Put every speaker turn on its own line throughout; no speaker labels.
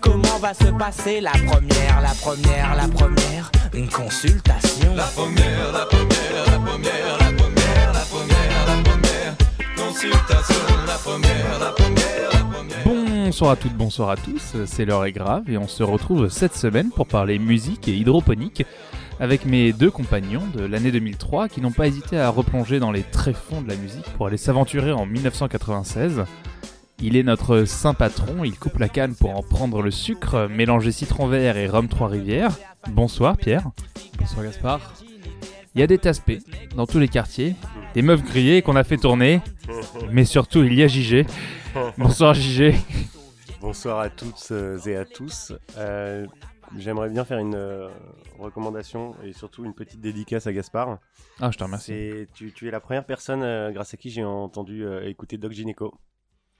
Comment va se passer la première, la première, la première? Une consultation.
La première, la première, la première, la première, la première, la première consultation. La première, la première, la première.
Bonsoir à toutes, bonsoir à tous, c'est l'heure est grave et on se retrouve cette semaine pour parler musique et hydroponique avec mes deux compagnons de l'année 2003 qui n'ont pas hésité à replonger dans les tréfonds de la musique pour aller s'aventurer en 1996. Il est notre saint patron, il coupe la canne pour en prendre le sucre, mélanger citron vert et rhum Trois-Rivières. Bonsoir Pierre.
Bonsoir Gaspard.
Il y a des taspés dans tous les quartiers, des meufs grillées qu'on a fait tourner, mais surtout il y a JG. Bonsoir JG.
Bonsoir à toutes euh, et à tous. Euh, J'aimerais bien faire une euh, recommandation et surtout une petite dédicace à Gaspard.
Ah, je te remercie.
Tu, tu es la première personne euh, grâce à qui j'ai entendu écouter Doc Gineco.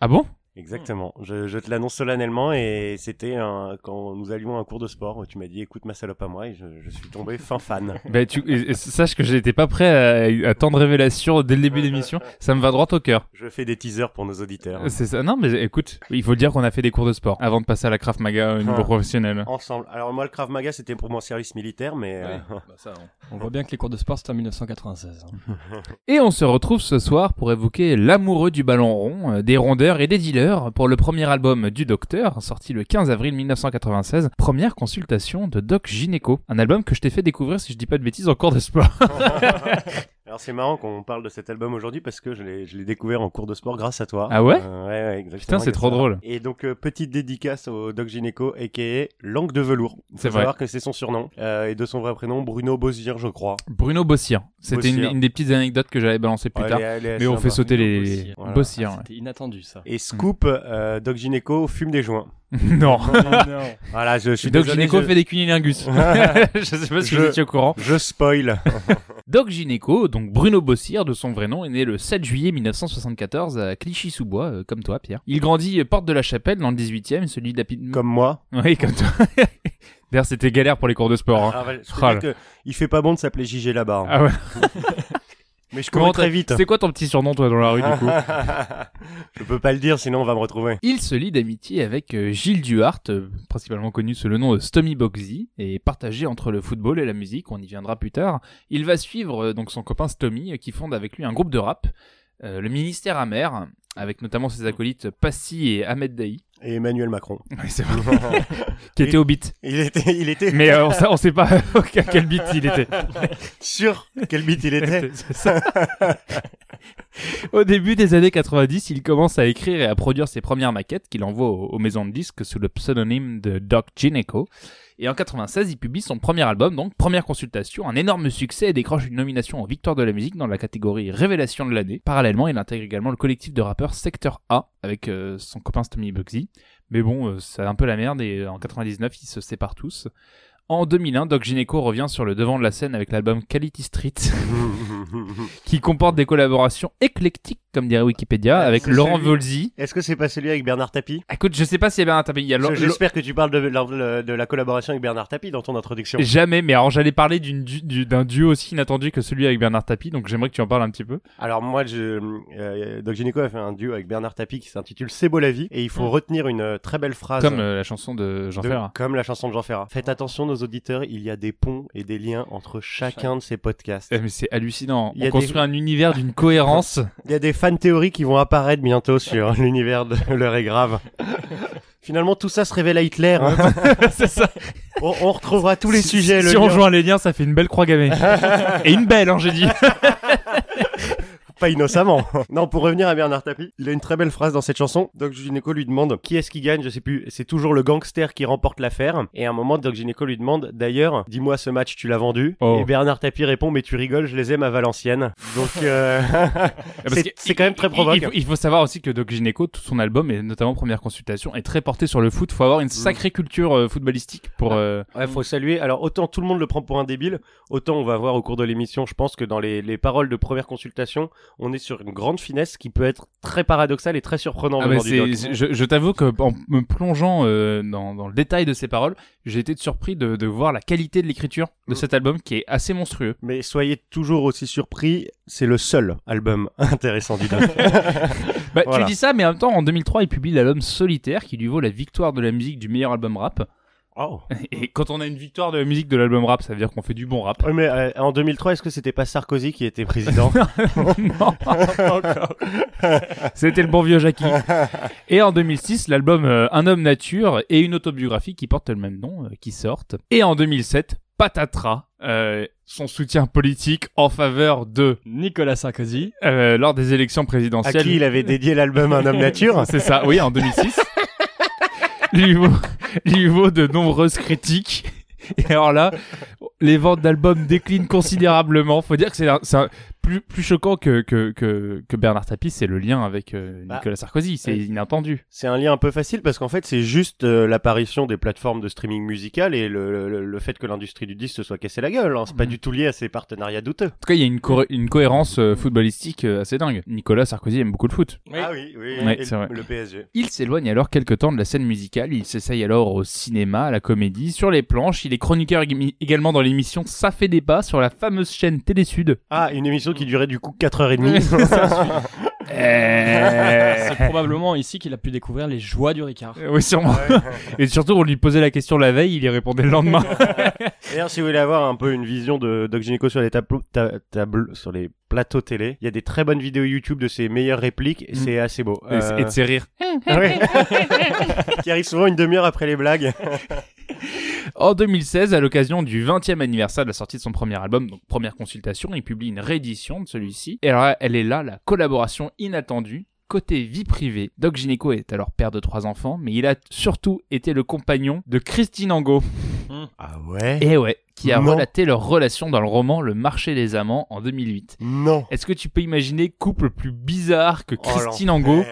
Ah bon?
Exactement. Je, je te l'annonce solennellement et c'était un- quand nous allions à un cours de sport. où Tu m'as dit écoute ma salope à moi et je, je suis tombé fin fan.
Bah, tu, et- et sache que j'étais pas prêt à, à tant de révélations dès le début de l'émission. Ça me va droit au cœur.
Je fais des teasers pour nos auditeurs.
C'est ça. Non, mais écoute, il faut dire qu'on a fait des cours de sport avant de passer à la Krav Maga au niveau
Ah.
professionnel.
Ensemble. Alors moi le Krav Maga c'était pour mon service militaire mais euh,
On voit bien que les cours de sport c'était en 1996. hein.
Et on se retrouve ce soir pour évoquer l'amoureux du ballon rond, euh, des rondeurs et des dealers pour le premier album du Docteur, sorti le 15 avril 1996. Première consultation de Doc Gineco. Un album que je t'ai fait découvrir, si je dis pas de bêtises, en cours de.
Alors c'est marrant qu'on parle de cet album aujourd'hui parce que je l'ai découvert en cours de sport grâce à toi.
Ah ouais
Euh, Ouais ouais exactement.
Putain, c'est trop drôle.
Et donc euh, petite dédicace au Doc Gineco aka Langue de velours. Il
C'est
faut
vrai.
savoir que c'est son surnom euh, et de son vrai prénom Bruno Bozir je crois.
Bruno Bossir. C'était une, des petites anecdotes que j'avais balancées plus
Ouais,
tard.
est
Mais on fait sauter les.
Voilà.
Bossir.
Ah, C'était inattendu ça.
Et Scoop, euh, Doc Gineco fume des joints.
non.
non.
Voilà, je, je suis
Doc
désolé,
Gineco
je,
fait des cunilingus. je sais pas si
Je-
vous étiez au courant.
je spoil.
Doc Gineco, donc Bruno Bossir de son vrai nom, est né le 7 juillet 1974 à Clichy-sous-Bois, euh, comme toi Pierre. Il grandit euh, porte de la Chapelle dans le 18e, celui d'Api...
Comme moi.
Oui, comme toi. D'ailleurs, c'était galère pour les cours de sport. hein.
Ah, ouais, que il fait pas bon de s'appeler JG là-bas. hein.
Ah ouais.
Mais je cours très vite.
C'est quoi ton petit surnom toi dans la rue du coup
je peux pas le dire sinon on va me retrouver.
Il se lie d'amitié avec euh, Gilles Duhart, euh, principalement connu sous le nom de Stomy Boxy, et partagé entre le football et la musique, on y viendra plus tard. Il va suivre euh, donc son copain Stomy, euh, qui fonde avec lui un groupe de rap, euh, le Ministère Amer, avec notamment ses acolytes Passy et Ahmed Daï.
Et Emmanuel Macron.
Oui, c'est vrai. qui était au beat.
il était, il était
Mais euh, on, sait, on sait pas à quel beat il était.
sûr quel beat il était.
C'est ça. Au début des années 90, il commence à écrire et à produire ses premières maquettes qu'il envoie aux, aux maisons de disques sous le pseudonyme de Doc Gineco. Et en 96, il publie son premier album, donc première consultation, un énorme succès et décroche une nomination aux Victoires de la musique dans la catégorie Révélation de l'année. Parallèlement, il intègre également le collectif de rappeurs Secteur A avec euh, son copain Stomy Bugsy. Mais bon, euh, c'est un peu la merde et euh, en 99, ils se séparent tous. En 2001, Doc Gineco revient sur le devant de la scène avec l'album Quality Street, qui comporte des collaborations éclectiques, comme dirait Wikipédia,
Ah,
avec Laurent
celui-
Volzy.
Est-ce que c'est pas celui avec Bernard Tapie?
Écoute, je sais pas. Il y a Lo-
J'espère que tu parles de la, de la collaboration avec Bernard Tapie dans ton introduction.
Jamais, mais alors j'allais parler du- d'un duo aussi inattendu que celui avec Bernard Tapie, donc j'aimerais que tu en parles un petit peu.
Alors moi, je, euh, Doc a fait un duo avec Bernard Tapie qui s'intitule C'est beau la vie et il faut retenir une très belle phrase.
Comme euh, la chanson de Jean
de-
Ferrat.
comme la chanson de Jean Ferrat. Faites attention, nos auditeurs, il y a des ponts et des liens entre chacun de ces podcasts.
Eh, mais c'est hallucinant.
Il y a
On construit
des-
un univers d'une cohérence.
Il y a des fan théories qui vont apparaître bientôt sur l'univers de l'heure est grave. Finalement, tout ça se révèle à Hitler. hein.
c'est ça.
on, on retrouvera tous les
Si-
sujets.
Si,
le
on
lien.
joint les liens, ça fait une belle croix gammée. Et une belle, hein, j'ai dit.
Pas innocemment. non, pour revenir à Bernard Tapie, il a une très belle phrase dans cette chanson. Doc Gineco lui demande qui est-ce qui gagne, je sais plus. C'est toujours le gangster qui remporte l'affaire. Et à un moment, Doc Gineco lui demande d'ailleurs, dis-moi ce match, tu l'as vendu?
Oh.
Et Bernard Tapie répond, mais tu rigoles, je les aime à Valenciennes. Donc, euh,
Parce
c'est quand même très provoque.
Il, faut, il faut savoir aussi que Doc Gineco, tout son album, et notamment Première Consultation, est très porté sur le foot. Faut avoir une sacrée culture euh, footballistique pour. euh,
Ouais, faut saluer. Alors, autant tout le monde le prend pour un débile, autant on va voir au cours de l'émission, je pense que dans les, les paroles de première consultation, on est sur une grande finesse qui peut être très paradoxale et très surprenante.
Ah bah je, je t'avoue que en me plongeant euh, dans, dans le détail de ces paroles, j'ai été surpris de, de voir la qualité de l'écriture de
Mm.
cet album qui est assez monstrueux.
Mais soyez toujours aussi surpris, c'est le seul album intéressant du doc.
Bah,
Voilà.
Tu dis ça, mais en même temps, en 2003, il publie l'album Solitaire qui lui vaut la victoire de la musique du meilleur album rap.
Oh.
Et quand on a une victoire de la musique de l'album rap, ça veut dire qu'on fait du bon rap.
Ouais, mais euh, en 2003, est-ce que c'était pas Sarkozy qui était président
non, C'était le bon vieux Jackie. Et en 2006, l'album euh, Un homme nature et une autobiographie qui porte le même nom euh, qui sortent. Et en 2007, Patatras, euh, son soutien politique en faveur de
Nicolas Sarkozy.
euh, lors des élections
À
présidentielles.
qui il avait dédié l'album Un homme nature
C'est ça, oui, en 2006. lui, vaut, lui vaut de nombreuses critiques. Et alors là, les ventes d'albums déclinent considérablement. Faut dire que c'est un, c'est un- plus, plus choquant que, que, que, que Bernard Tapie, c'est le lien avec euh,
Bah,
Nicolas Sarkozy. C'est inattendu.
C'est un lien un peu facile parce qu'en fait, c'est juste euh, l'apparition des plateformes de streaming musical et le, le, le fait que l'industrie du disque se soit cassé la gueule. hein. C'est pas
Mhm.
du tout lié à ces partenariats douteux.
En tout cas, il y a une, co- une cohérence euh, footballistique euh, assez dingue. Nicolas Sarkozy aime beaucoup le foot.
Ah oui, oui,
Ouais,
et
c'est vrai.
le PSG.
Il s'éloigne alors quelque temps de la scène musicale, il s'essaye alors au cinéma, à la comédie, sur les planches, il est chroniqueur ég- également dans l'émission Ça fait débat sur la fameuse chaîne Télé Sud.
Ah, une émission qui durait du coup 4h30.
Euh,
C'est probablement ici qu'il a pu découvrir les joies du Ricard.
Oui, sûrement. Et surtout, on lui posait la question la veille, il y répondait le lendemain.
D'ailleurs, si vous voulez avoir un peu une vision de Doc Gynéco sur les tableaux, ta- tableaux- sur les plateaux télé, il y a des très bonnes vidéos YouTube de ses meilleures répliques et
Mm.
c'est assez beau.
Et-
Euh,
Et de ses rires.
ouais. qui arrive souvent une demi-heure après les blagues.
En 2016, à l'occasion du 20e anniversaire de la sortie de son premier album, donc première consultation, il publie une réédition de celui-ci. Et alors, elle est là, la collaboration inattendue. Côté vie privée, Doc Gineco est alors père de trois enfants, mais il a surtout été le compagnon de Christine Angot.
Ah ouais?
Et ouais, qui a
Non.
relaté leur relation dans le roman Le marché des amants en 2008.
Non.
Est-ce que tu peux imaginer couple plus bizarre que
Oh,
Christine Angot?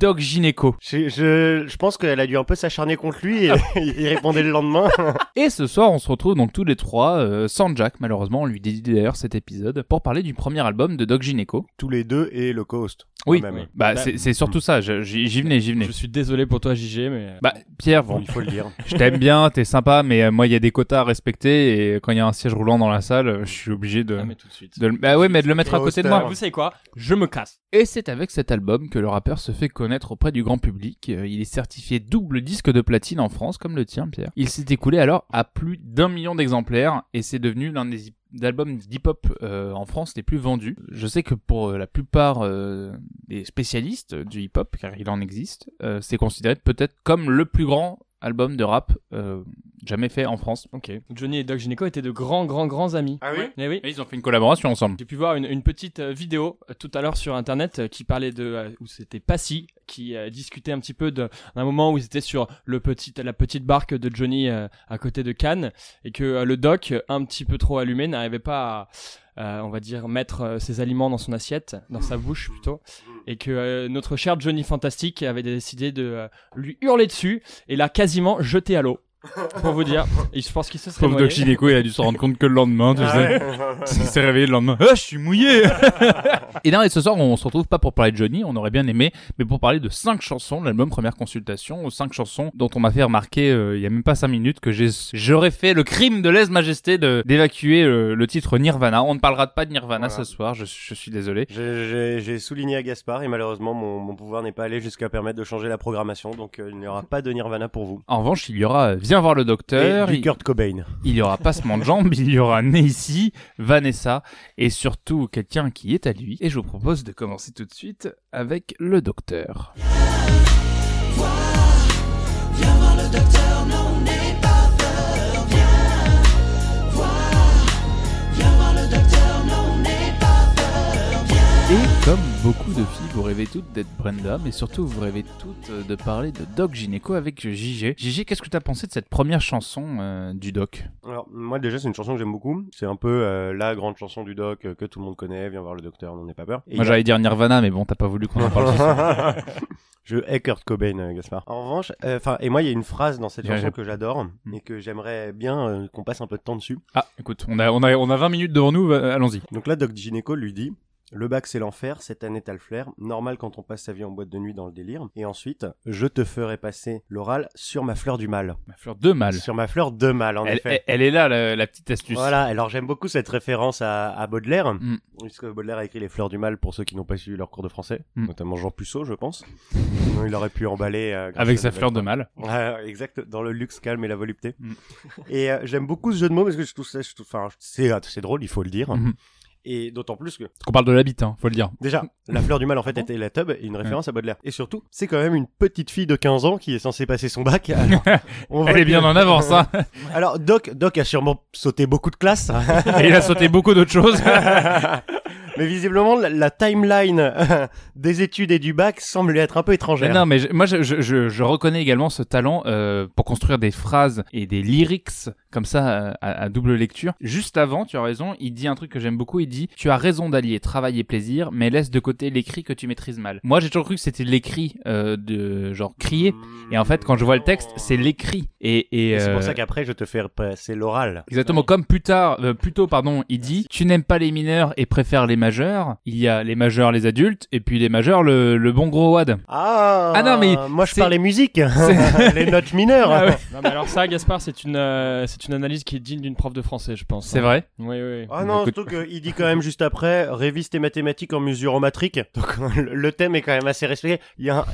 Doc Gineco
Je, je, je pense qu'elle a dû un peu s'acharner contre lui et il répondait le lendemain.
Et ce soir, on se retrouve donc tous les trois, euh, sans Jack malheureusement, on lui dédie d'ailleurs cet épisode, pour parler du premier album de Doc Gineco.
Tous les deux et le co-host.
Oui,
même.
bah
Bah,
c'est surtout ça, j'y venais, j'y venais.
Je suis désolé pour toi, JG, mais.
Bah Pierre,
Bon, il faut le dire.
je t'aime bien, t'es sympa, mais euh, moi il y a des quotas à respecter et quand il y a un siège roulant dans la salle, euh, je suis obligé de...
Ah, mais tout de suite.
de bah ouais, mais de le mettre à côté de moi.
Vous savez quoi? Je me casse.
Et c'est avec cet album que le rappeur se fait connaître auprès du grand public. Euh, Il est certifié double disque de platine en France, comme le tien, Pierre. Il s'est écoulé alors à plus d'un million d'exemplaires et c'est devenu l'un des albums d'hip-hop euh, en France les plus vendus. Je sais que pour euh, la plupart des spécialistes du hip-hop, car il en existe, c'est considéré peut-être comme le plus grand album de rap euh, jamais fait en France.
Ok. Johnny et Doc Gineco étaient de grands, grands, grands amis.
Ah oui
Eh oui.
Et ils ont fait une collaboration ensemble.
J'ai pu voir une, une petite euh, vidéo euh, tout à l'heure sur internet euh, qui parlait de euh, où c'était Passy qui euh, discutait un petit peu d'un moment où ils étaient sur le petit la petite barque de Johnny euh, à côté de Cannes et que euh, le doc un petit peu trop allumé n'arrivait pas à on va dire mettre ses aliments dans son assiette dans sa bouche plutôt et que notre cher Johnny Fantastique avait décidé de lui hurler dessus et l'a quasiment jeté à l'eau pour vous dire et je pense qu'il se serait
Pauvre
noyé.
Doc Gineco, il a dû se rendre compte que le lendemain, tu
Ah
sais.
ouais.
Il s'est réveillé le lendemain. Ah, je suis mouillé. et non, et ce soir, on se retrouve pas pour parler de Johnny, on aurait bien aimé, mais pour parler de cinq chansons de l'album Première Consultation, cinq chansons dont on m'a fait remarquer euh, il y a même pas cinq minutes que j'aurais fait le crime de lèse-majesté de, d'évacuer euh, le titre Nirvana. On ne parlera pas de Nirvana
Voilà.
ce soir, je, je suis désolé.
J'ai- souligné à Gaspard et malheureusement mon, mon pouvoir n'est pas allé jusqu'à permettre de changer la programmation donc euh, il n'y aura pas de Nirvana pour vous.
En revanche, il y aura voir le
Et
docteur,
du
il,
Kurt Cobain.
il y aura Passement de jambes, il y aura Né ici, Vanessa, et surtout quelqu'un qui est à lui. Et je vous propose de commencer tout de suite avec le docteur. Comme beaucoup de filles, vous rêvez toutes d'être Brenda, mais surtout vous rêvez toutes euh, de parler de Doc Gynéco avec JG. JG, qu'est-ce que tu as pensé de cette première chanson euh, du Doc?
Alors moi déjà c'est une chanson que j'aime beaucoup. C'est un peu euh, la grande chanson du doc euh, que tout le monde connaît. Viens voir le docteur, n'en aie pas peur. Et
Moi
a-
j'allais dire Nirvana, mais bon, t'as pas voulu qu'on en parle.
Je hais Kurt Cobain, Gaspard. En revanche, enfin, et moi, il y a une phrase dans cette chanson que j'adore
Mm.
et que j'aimerais bien qu'on passe un peu de temps dessus.
Ah, écoute, on a, on a, on a 20 minutes devant nous, allons-y.
Donc là, Doc Gineco lui dit Le bac c'est l'enfer, cette année t'as le flair, normal quand on passe sa vie en boîte de nuit dans le délire. Et ensuite, je te ferai passer l'oral sur ma fleur du mal.
Ma fleur de mal.
Sur ma fleur de mal, en
Elle,
effet.
elle- elle est là, la, la petite astuce.
Voilà, alors j'aime beaucoup cette référence à, à Baudelaire,
Mm.
puisque Baudelaire a écrit Les Fleurs du Mal pour ceux qui n'ont pas suivi leur cours de français,
Mm.
notamment Jean Puceau, je pense. Sinon, il aurait pu emballer euh,
Avec sa fleur de mal.
Exact, dans le luxe calme et la volupté.
Mm.
Et euh, j'aime beaucoup ce jeu de mots parce que je trouve ça, enfin, c'est c'est drôle, il faut le dire.
Mhm.
Et d'autant plus que,
Qu'on parle de l'habit, hein, faut le dire.
déjà, la fleur du mal en fait était la tub, et une référence à Baudelaire. Et surtout, c'est quand même une petite fille de 15 ans qui est censée passer son bac. Alors, on
Elle est bien en avance, hein.
Alors, Doc, Doc a sûrement sauté beaucoup de classes.
Et il a sauté beaucoup d'autres choses.
Mais visiblement, la, la timeline des études et du bac semble lui être un peu
Mais
étrangère.
non, mais je- moi, je, je, je, je reconnais également ce talent euh, pour construire des phrases et des lyrics comme ça euh, à, à double lecture. Juste avant, tu as raison, il dit un truc que j'aime beaucoup. Il dit Tu as raison d'allier travail et plaisir, mais laisse de côté l'écrit que tu maîtrises mal. Moi, j'ai toujours cru que c'était l'écrit euh, de genre crier. Et en fait, quand je vois le texte, c'est l'écrit. Et, et,
Et C'est
euh,
pour ça qu'après, je te fais passer l'oral.
Exactement, comme plus tard, euh, plus tôt, pardon, il dit Tu n'aimes pas les mineurs et préfères les majeurs. Il y a les majeurs, les adultes, et puis les majeurs, le, le bon gros wad.
Ah,
Ah non, mais
moi je parlais musique, les notes mineures.
Ah ouais.
Non, mais alors ça, Gaspard, c'est une, euh, c'est une analyse qui est digne d'une prof de français, je pense.
C'est
hein.
vrai
Oui, oui.
Ah non,
Écoute-
surtout qu'il dit quand même juste après, révise tes mathématiques en mesure en matrique. Donc le thème est quand même assez respecté. Il y a un,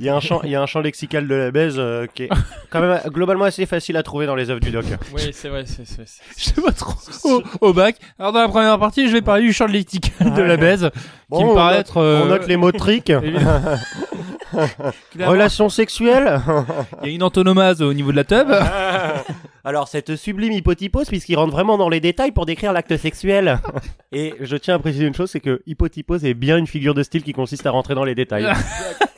il y a un champ, il y a un champ lexical de la baise euh, qui est quand même globalement assez facile à trouver dans les œuvres du doc.
Oui, c'est vrai, c'est, c'est, c'est-
Je sais pas trop. Au, au bac. Alors dans la première partie, je vais parler du champ lexical de la baise, qui
Bon,
me
on
paraît
note-
être. euh,
On note les mots triques.
évidemment.
Relations sexuelles.
Il y a une antonomase au niveau de la tub.
Alors cette sublime hypotypose puisqu'il rentre vraiment dans les détails pour décrire l'acte sexuel. Et je tiens à préciser une chose, c'est que hypotypose est bien une figure de style qui consiste à rentrer dans les détails.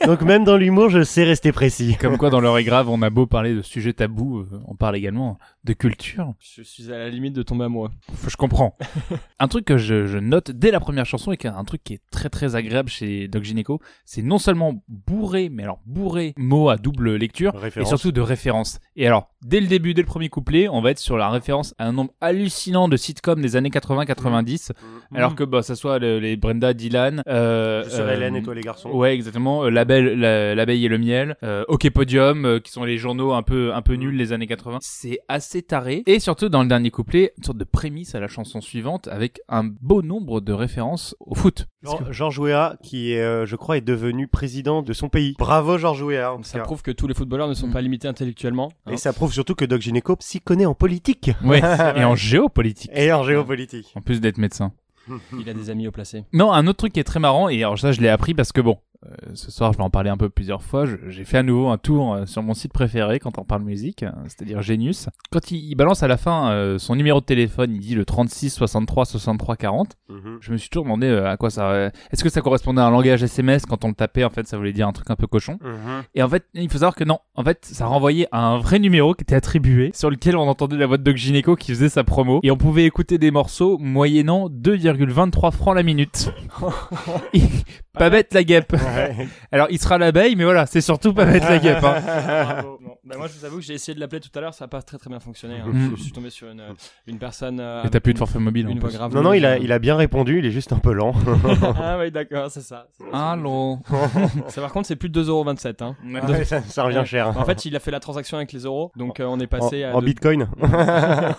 Donc même dans l'humour, je sais rester précis.
Comme quoi, dans l'heure est grave, on a beau parler de sujets tabous, euh, on parle également de culture.
je suis à la limite de tomber amoureux.
Je comprends. un truc que je, je note dès la première chanson et qui est un truc qui est très très agréable chez Doc Gineco, c'est non seulement bourré, mais alors bourré mots à double lecture et
Référence.
surtout de références. Et alors, dès le début, dès le premier couplet, on va être sur la référence à un nombre hallucinant de sitcoms des années 80-90, alors que bah, ça soit le- les Brenda, Dylan, euh, euh,
Hélène et toi les garçons.
Ouais, exactement. Euh, la- l'abeille et le miel. Euh, OK Podium, euh, qui sont les journaux un peu, un peu nuls les années 80. C'est assez taré. Et surtout dans le dernier couplet, une sorte de prémisse à la chanson suivante avec un beau nombre de références au foot.
Geor- Georges Weah, qui est, euh, je crois, est devenu président de son pays. Bravo Georges Weah.
Ça
cas.
prouve que tous les footballeurs ne sont
Mm.
pas limités intellectuellement. hein.
Et ça prouve surtout que Doc Gineco s'y connaît en politique
Ouais. et en géopolitique.
et en géopolitique.
En plus d'être médecin.
Il a des amis au placé.
Non, un autre truc qui est très marrant, et alors ça je l'ai appris parce que bon, ce soir je vais en parler un peu plusieurs fois, j'ai fait à nouveau un tour euh, sur mon site préféré quand on parle musique, euh, c'est-à-dire Genius. Quand il, il balance à la fin euh, son numéro de téléphone, il dit le 36 63 63 40.
Mhm.
Je me suis toujours demandé euh, à quoi ça... euh, Est-ce que ça correspondait à un langage SMS quand on le tapait En fait, ça voulait dire un truc un peu cochon.
Mhm.
Et en fait, il faut savoir que non. En fait, ça renvoyait à un vrai numéro qui était attribué, sur lequel on entendait la voix de Doc Gineco qui faisait sa promo. Et on pouvait écouter des morceaux moyennant 2,23 francs la minute. pas bête la guêpe. Alors, il sera l'abeille, mais voilà, c'est surtout pas bête la guêpe. hein.
Bravo. Bah, moi, je vous avoue que j'ai essayé de l'appeler tout à l'heure, ça n'a pas très très bien fonctionné. hein.
Mm.
Je suis tombé sur une, une personne. euh,
Et t'as plus de forfait mobile en
Une voix
plus.
grave.
Non, non, il a, il a bien répondu, il est juste un peu lent.
ah oui, d'accord, c'est ça.
Allô
Ça, par contre, c'est plus de 2,27€. Hein.
Ouais, ça, ça revient cher.
En fait, il a fait la transaction avec les euros, donc euh, on est passé
en,
à
en bitcoin.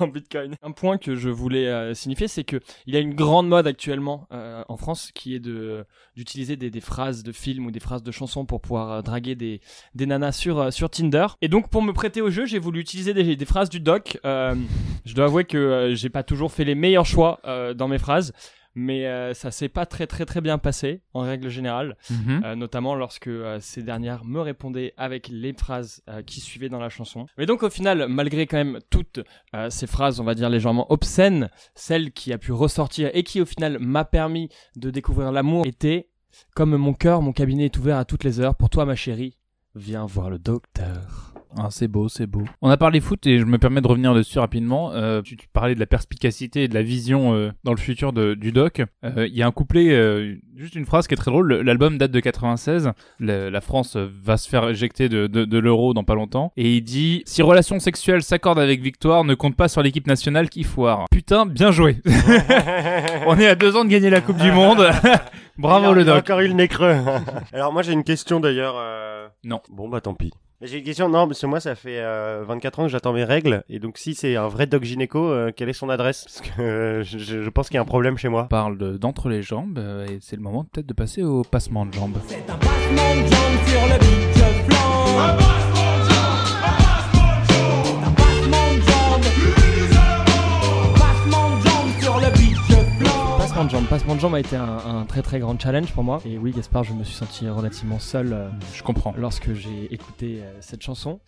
en bitcoin. Un point que je voulais euh, signifier, c'est que il y a une grande mode actuellement euh, en France qui est de d'utiliser des, des phrases de films ou des phrases de chansons pour pouvoir euh, draguer des, des nanas sur euh, sur Tinder. Et donc pour me prêter au jeu, j'ai voulu utiliser des, des phrases du doc. Euh, je dois avouer que j'ai pas toujours fait les meilleurs choix dans mes phrases. Mais euh, ça s'est pas très très très bien passé en règle générale.
Mhm.
Euh, notamment lorsque euh, ces dernières me répondaient avec les phrases qui suivaient dans la chanson. Mais donc au final, malgré quand même toutes ces phrases, on va dire légèrement obscènes, celle qui a pu ressortir et qui au final m'a permis de découvrir l'amour était comme mon cœur, mon cabinet est ouvert à toutes les heures. Pour toi, ma chérie, viens voir le docteur.
Ah, c'est beau, c'est beau. On a parlé foot et je me permets de revenir dessus rapidement. Euh, tu, tu parlais de la perspicacité et de la vision euh, dans le futur de- du doc. Euh, Il y a un couplet, euh, juste une phrase qui est très drôle. Le- L'album date de 96. Le- la France va se faire éjecter de, de, de l'euro dans pas longtemps. Et il dit Si relations sexuelles s'accordent avec victoire, ne compte pas sur l'équipe nationale qui foire. Putain, bien joué. On est à deux ans de gagner la Coupe du Monde. Bravo
Il a-
le doc.
encore eu le nez creux. Alors moi j'ai une question d'ailleurs. euh,
Non.
Bon bah tant pis. Mais J'ai une question, non, parce que moi ça fait euh, 24 ans que j'attends mes règles, et donc si c'est un vrai doc gynéco, euh, quelle est son adresse? Parce que euh, je, pense qu'il y a un problème chez moi.
On parle de- d'entre les jambes euh, et c'est le moment peut-être de passer au passement de jambes.
C'est un passement de jambes sur le beach flanc. Passement de jambes. Passement de jambes
a été un, un très très grand challenge pour moi. Et oui, Gaspard, je me suis senti relativement seul euh,
Je comprends.
lorsque j'ai écouté euh, cette chanson,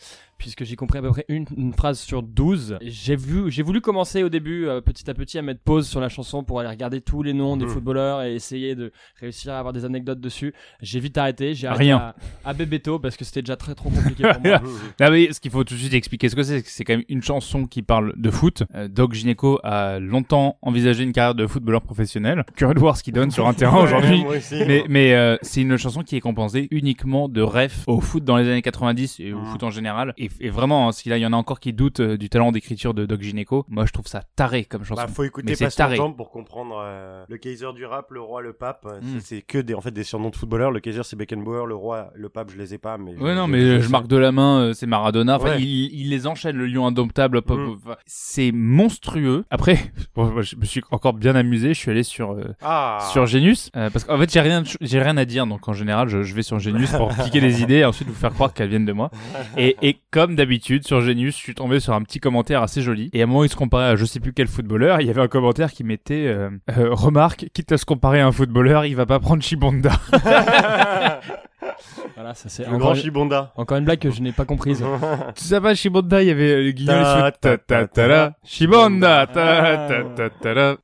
puisque j'ai compris à peu près une, une phrase sur 12. J'ai vu, j'ai voulu commencer au début, euh, petit à petit, à mettre pause sur la chanson pour aller regarder tous les noms des
Mhm.
footballeurs et essayer de réussir à avoir des anecdotes dessus. J'ai vite arrêté, j'ai arrêté
Rien.
à, à Bebeto parce que c'était déjà très trop compliqué pour moi.
Là, oui, ce qu'il faut tout de suite expliquer ce que c'est, c'est que c'est quand même une chanson qui parle de foot. Euh, Doc Gineco a longtemps envisagé une carrière de footballeur professionnel. Curieux de voir ce qu'il donne sur un terrain aujourd'hui.
Moi aussi.
Mais, mais euh, c'est une chanson qui est composée uniquement de refs au foot dans les années 90 et au
Mhm.
foot en général. Et, et vraiment, hein, si là il y en a encore qui doutent euh, du talent d'écriture de Doc Gineco, moi je trouve ça taré comme chanson.
Bah, faut écouter de
taré.
pour comprendre euh, le Kaiser du rap, le roi, le pape. euh,
Mm.
c'est- que des, en fait, des surnoms de footballeurs. Le Kaiser c'est Beckenbauer, le roi, le pape je les ai pas. Mais
Ouais non mais je marque de la main euh, c'est Maradona enfin
Ouais.
il, il les enchaîne le lion indomptable
Mm.
Enfin, c'est monstrueux après bon, je me suis encore bien amusé je suis allé sur euh,
Ah.
sur Genius parce qu'en fait j'ai rien j'ai rien à dire donc en général je, je vais sur Genius pour piquer des idées et ensuite vous faire croire qu'elles viennent de moi et, et comme d'habitude sur Genius je suis tombé sur un petit commentaire assez joli. Et à un moment il se comparait à je sais plus quel footballeur. Il y avait un commentaire qui mettait euh, euh, remarque quitte à se comparer à un footballeur il va pas prendre Chibonda
voilà, ça c'est
le grand
une-
Chibonda.
encore une blague que je n'ai pas comprise.
Tu sais pas, Shibonda, il y avait euh, le guignol
Ta,
dessus. Ta, ta, ta, la. Shibonda, ta, ta, ta, ta, la.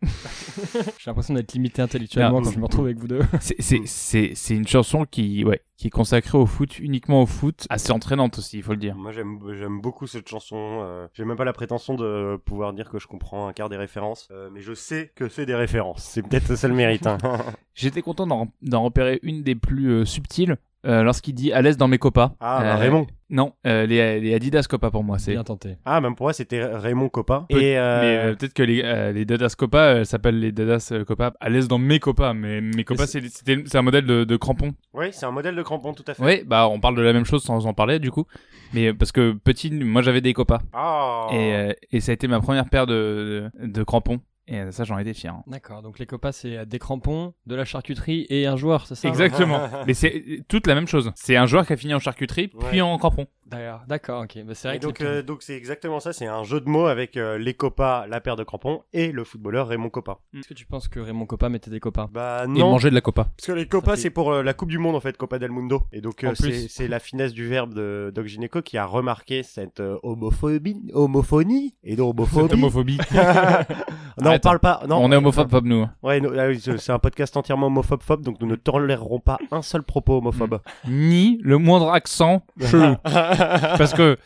J'ai l'impression d'être limité intellectuellement quand je me retrouve avec vous deux.
C'est, c'est, c'est, c'est une chanson qui, ouais, qui est consacrée au foot, uniquement au foot, assez entraînante aussi, il faut le dire.
Moi j'aime j'aime beaucoup cette chanson. Euh, J'ai même pas la prétention de pouvoir dire que je comprends un quart des références, euh, mais je sais que c'est des références. C'est peut-être ça le mérite. hein.
J'étais content d'en, d'en repérer une des plus euh, subtiles, euh, lorsqu'il dit à l'aise dans mes copas.
Ah, bah,
Euh,
Raymond.
Non, euh, les, les Adidas Copa pour moi, c'est.
Bien tenté.
Ah, même pour moi c'était Raymond.
Peut-
Et euh,
Mais euh, peut-être que les, euh, les Dadas Copa euh, s'appellent les Dadas Copa à l'aise dans mes copas, mais mes copas
c'est-
c'est, c'était- c'est un modèle de, de crampon.
oui, c'est un modèle de crampon tout à fait.
Oui, bah on parle de la même chose sans en parler du coup. Mais parce que petit, moi j'avais des copas.
Ah.
Et, euh, et ça a été ma première paire de, de, de crampons. Et euh, ça, j'en étais fier. hein.
D'accord, donc les copas c'est euh, des crampons, de la charcuterie et un joueur, c'est ça
Exactement. Mais c'est toute la même chose. C'est un joueur qui a fini en charcuterie, puis en crampons.
D'ailleurs, d'accord, ok. Bah, c'est vrai
Et
que
donc,
c'est-
euh, donc c'est exactement ça, c'est un jeu de mots avec euh, les copas, la paire de crampons et le footballeur Raymond Coppa.
Est-ce que tu penses que Raymond Copa mettait des copas
Bah
Et
non,
manger de la copa.
parce que les copas
fait-
c'est pour euh, la Coupe du Monde en fait, Copa del Mundo. Et donc euh, c'est c'est la finesse du verbe de Doc Gineco qui a remarqué cette euh, homophobie, homophonie et donc
Cette
homophobie.
homophobie.
non, on
Arrête.
parle pas. Non,
on est homophobe comme nous.
Ouais, nous- ah oui, c'est un podcast entièrement homophobe, donc nous ne tolérerons pas un seul propos homophobe.
Ni le moindre accent chelou. Parce que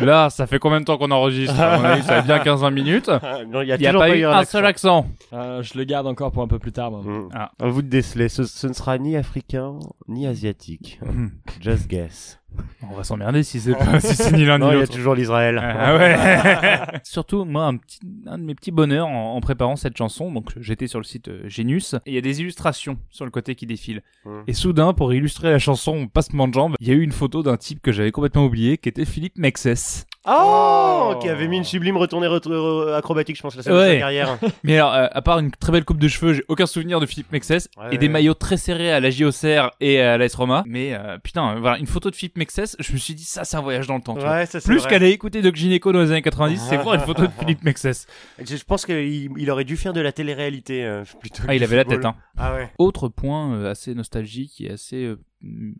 là, ça fait combien de temps qu'on enregistre Ça fait bien 15-20 minutes.
non, il a
n'y a pas eu un
accent.
seul accent.
Euh, Je le garde encore pour un peu plus tard. moi.
Mm.
Ah.
Vous de déceler, ce, ce ne sera ni africain ni asiatique.
Hmm.
Just guess.
On va s'emmerder si c'est pas si c'est ni l'un ni
Non, il y a
l'autre.
toujours l'Israël.
Ah ouais. Surtout moi un petit un de mes petits bonheurs en, en préparant cette chanson donc j'étais sur le site euh, Genius et il y a des illustrations sur le côté qui défilent.
Hmm.
Et soudain pour illustrer la chanson Passement de jambes, il y a eu une photo d'un type que j'avais complètement oublié qui était Philippe Mexès.
Oh, Qui avait mis une sublime retournée ret- acrobatique, je pense, la seule de
Ouais.
sa carrière.
Mais alors euh, à part une très belle coupe de cheveux, j'ai aucun souvenir de Philippe Mexès
Ouais,
et des maillots très serrés à la JOCR et à l'AS Roma. Mais euh, putain, euh, voilà, une photo de Philippe Mexès, je me suis dit ça c'est un voyage dans le temps.
ça c'est
Plus qu'aller écouter Doc Gineco dans les années 90, c'est voir une photo de Philippe Mexès.
Je pense qu'il il aurait dû faire de la télé-réalité euh, plutôt.
Ah, il avait la tête, hein.
Ah ouais.
Autre point assez nostalgique et assez euh,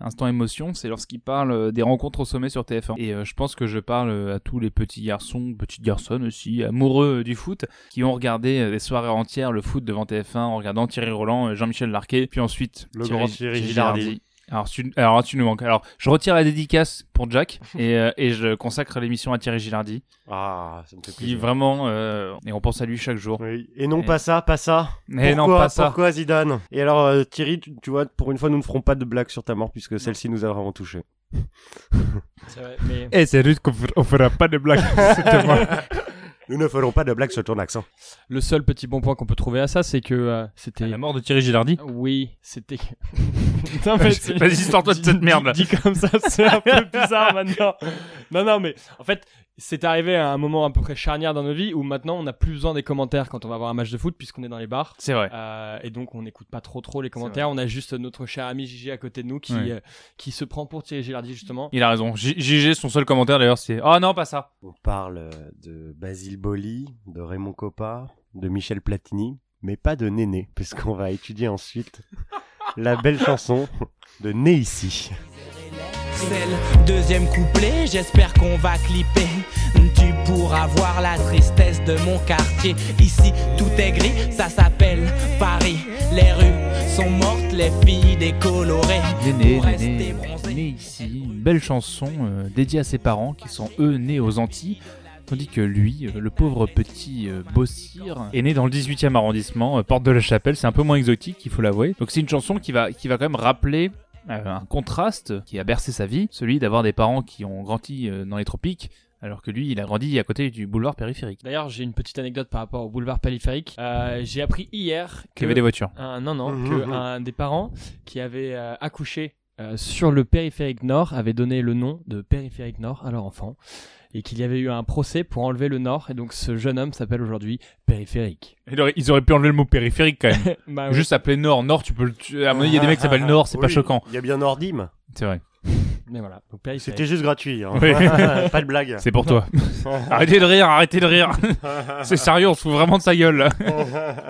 instant émotion, c'est lorsqu'il parle euh, des rencontres au sommet sur TF1. Et euh, je pense que je parle euh, à tous les petits garçons, petites garçons aussi, amoureux du foot, qui ont regardé des soirées entières le foot devant TF1 en regardant Thierry Roland, et Jean-Michel Larquet, puis ensuite
Le grand Thierry Gilardi.
Alors tu, alors tu nous manques. Alors je retire la dédicace pour Jack et, euh, et je consacre l'émission à Thierry Gilardi,
Ah, ça me fait
qui
plaisir.
vraiment euh, et on pense à lui chaque jour.
Oui. Et non
Et-
pas ça, pas ça.
Mais non pas ça.
Pourquoi Zidane? Et alors euh, Thierry, tu, tu vois, pour une fois, nous ne ferons pas de blagues sur ta mort puisque celle-ci nous a vraiment touché.
C'est vrai, mais
Eh c'est rude qu'on fera pas de blagues.
Nous ne ferons pas de blagues sur ton accent.
Le seul petit bon point qu'on peut trouver à ça, c'est que euh, c'était.
La mort de Thierry Gilardi.
Oui, c'était. non, mais
Vas-y, sors-toi de cette merde.
Dit, dit comme ça, c'est un peu bizarre maintenant. Non, non, mais en fait, c'est arrivé à un moment à peu près charnière dans nos vies où maintenant on n'a plus besoin des commentaires quand on va voir un match de foot puisqu'on est dans les bars.
C'est vrai.
Euh, et donc on n'écoute pas trop trop les commentaires. On a juste notre cher ami Gigi à côté de nous qui, euh, qui se prend pour Thierry Gilardi justement.
Il a raison. Son seul commentaire d'ailleurs, c'est Oh non, pas ça.
On parle de Basile Boli, de Raymond Coppa, de Michel Platini, mais pas de Néné, puisqu'on va étudier ensuite la belle chanson de Né ici.
C'est le deuxième couplet, j'espère qu'on va clipper. Tu pourras voir la tristesse de mon quartier. Ici, tout est gris, ça s'appelle Paris. Les rues sont mortes, les filles décolorées.
Né,
Pour
né, ici. Une belle chanson euh, dédiée à ses parents qui sont eux nés aux Antilles. Tandis que lui, euh, le pauvre petit euh, Bossir, est né dans le 18e arrondissement, euh, porte de la Chapelle. C'est un peu moins exotique, il faut l'avouer. Donc c'est une chanson qui va, qui va quand même rappeler un contraste qui a bercé sa vie, celui d'avoir des parents qui ont grandi euh, dans les tropiques, alors que lui, il a grandi à côté du boulevard périphérique.
D'ailleurs, j'ai une petite anecdote par rapport au boulevard périphérique. Euh, j'ai appris hier
Qui avait des voitures.
un, non non
Mhm,
que
mhm.
un des parents qui avait euh, accouché euh, sur le périphérique nord avait donné le nom de périphérique nord à leur enfant et qu'il y avait eu un procès pour enlever le nord et donc ce jeune homme s'appelle aujourd'hui périphérique.
Il aurait- Ils auraient pu enlever le mot périphérique quand même.
Bah oui.
Juste appeler Nord. Nord, tu peux le. tu- À mon avis, il y a des mecs qui s'appellent Nord, c'est pas
Oui,
choquant.
Il y a bien Nordim.
C'est vrai.
Mais voilà.
C'était juste gratuit. hein.
Oui.
pas de blague.
C'est pour toi. arrêtez de rire, arrêtez de rire. c'est sérieux, on se fout vraiment de sa gueule.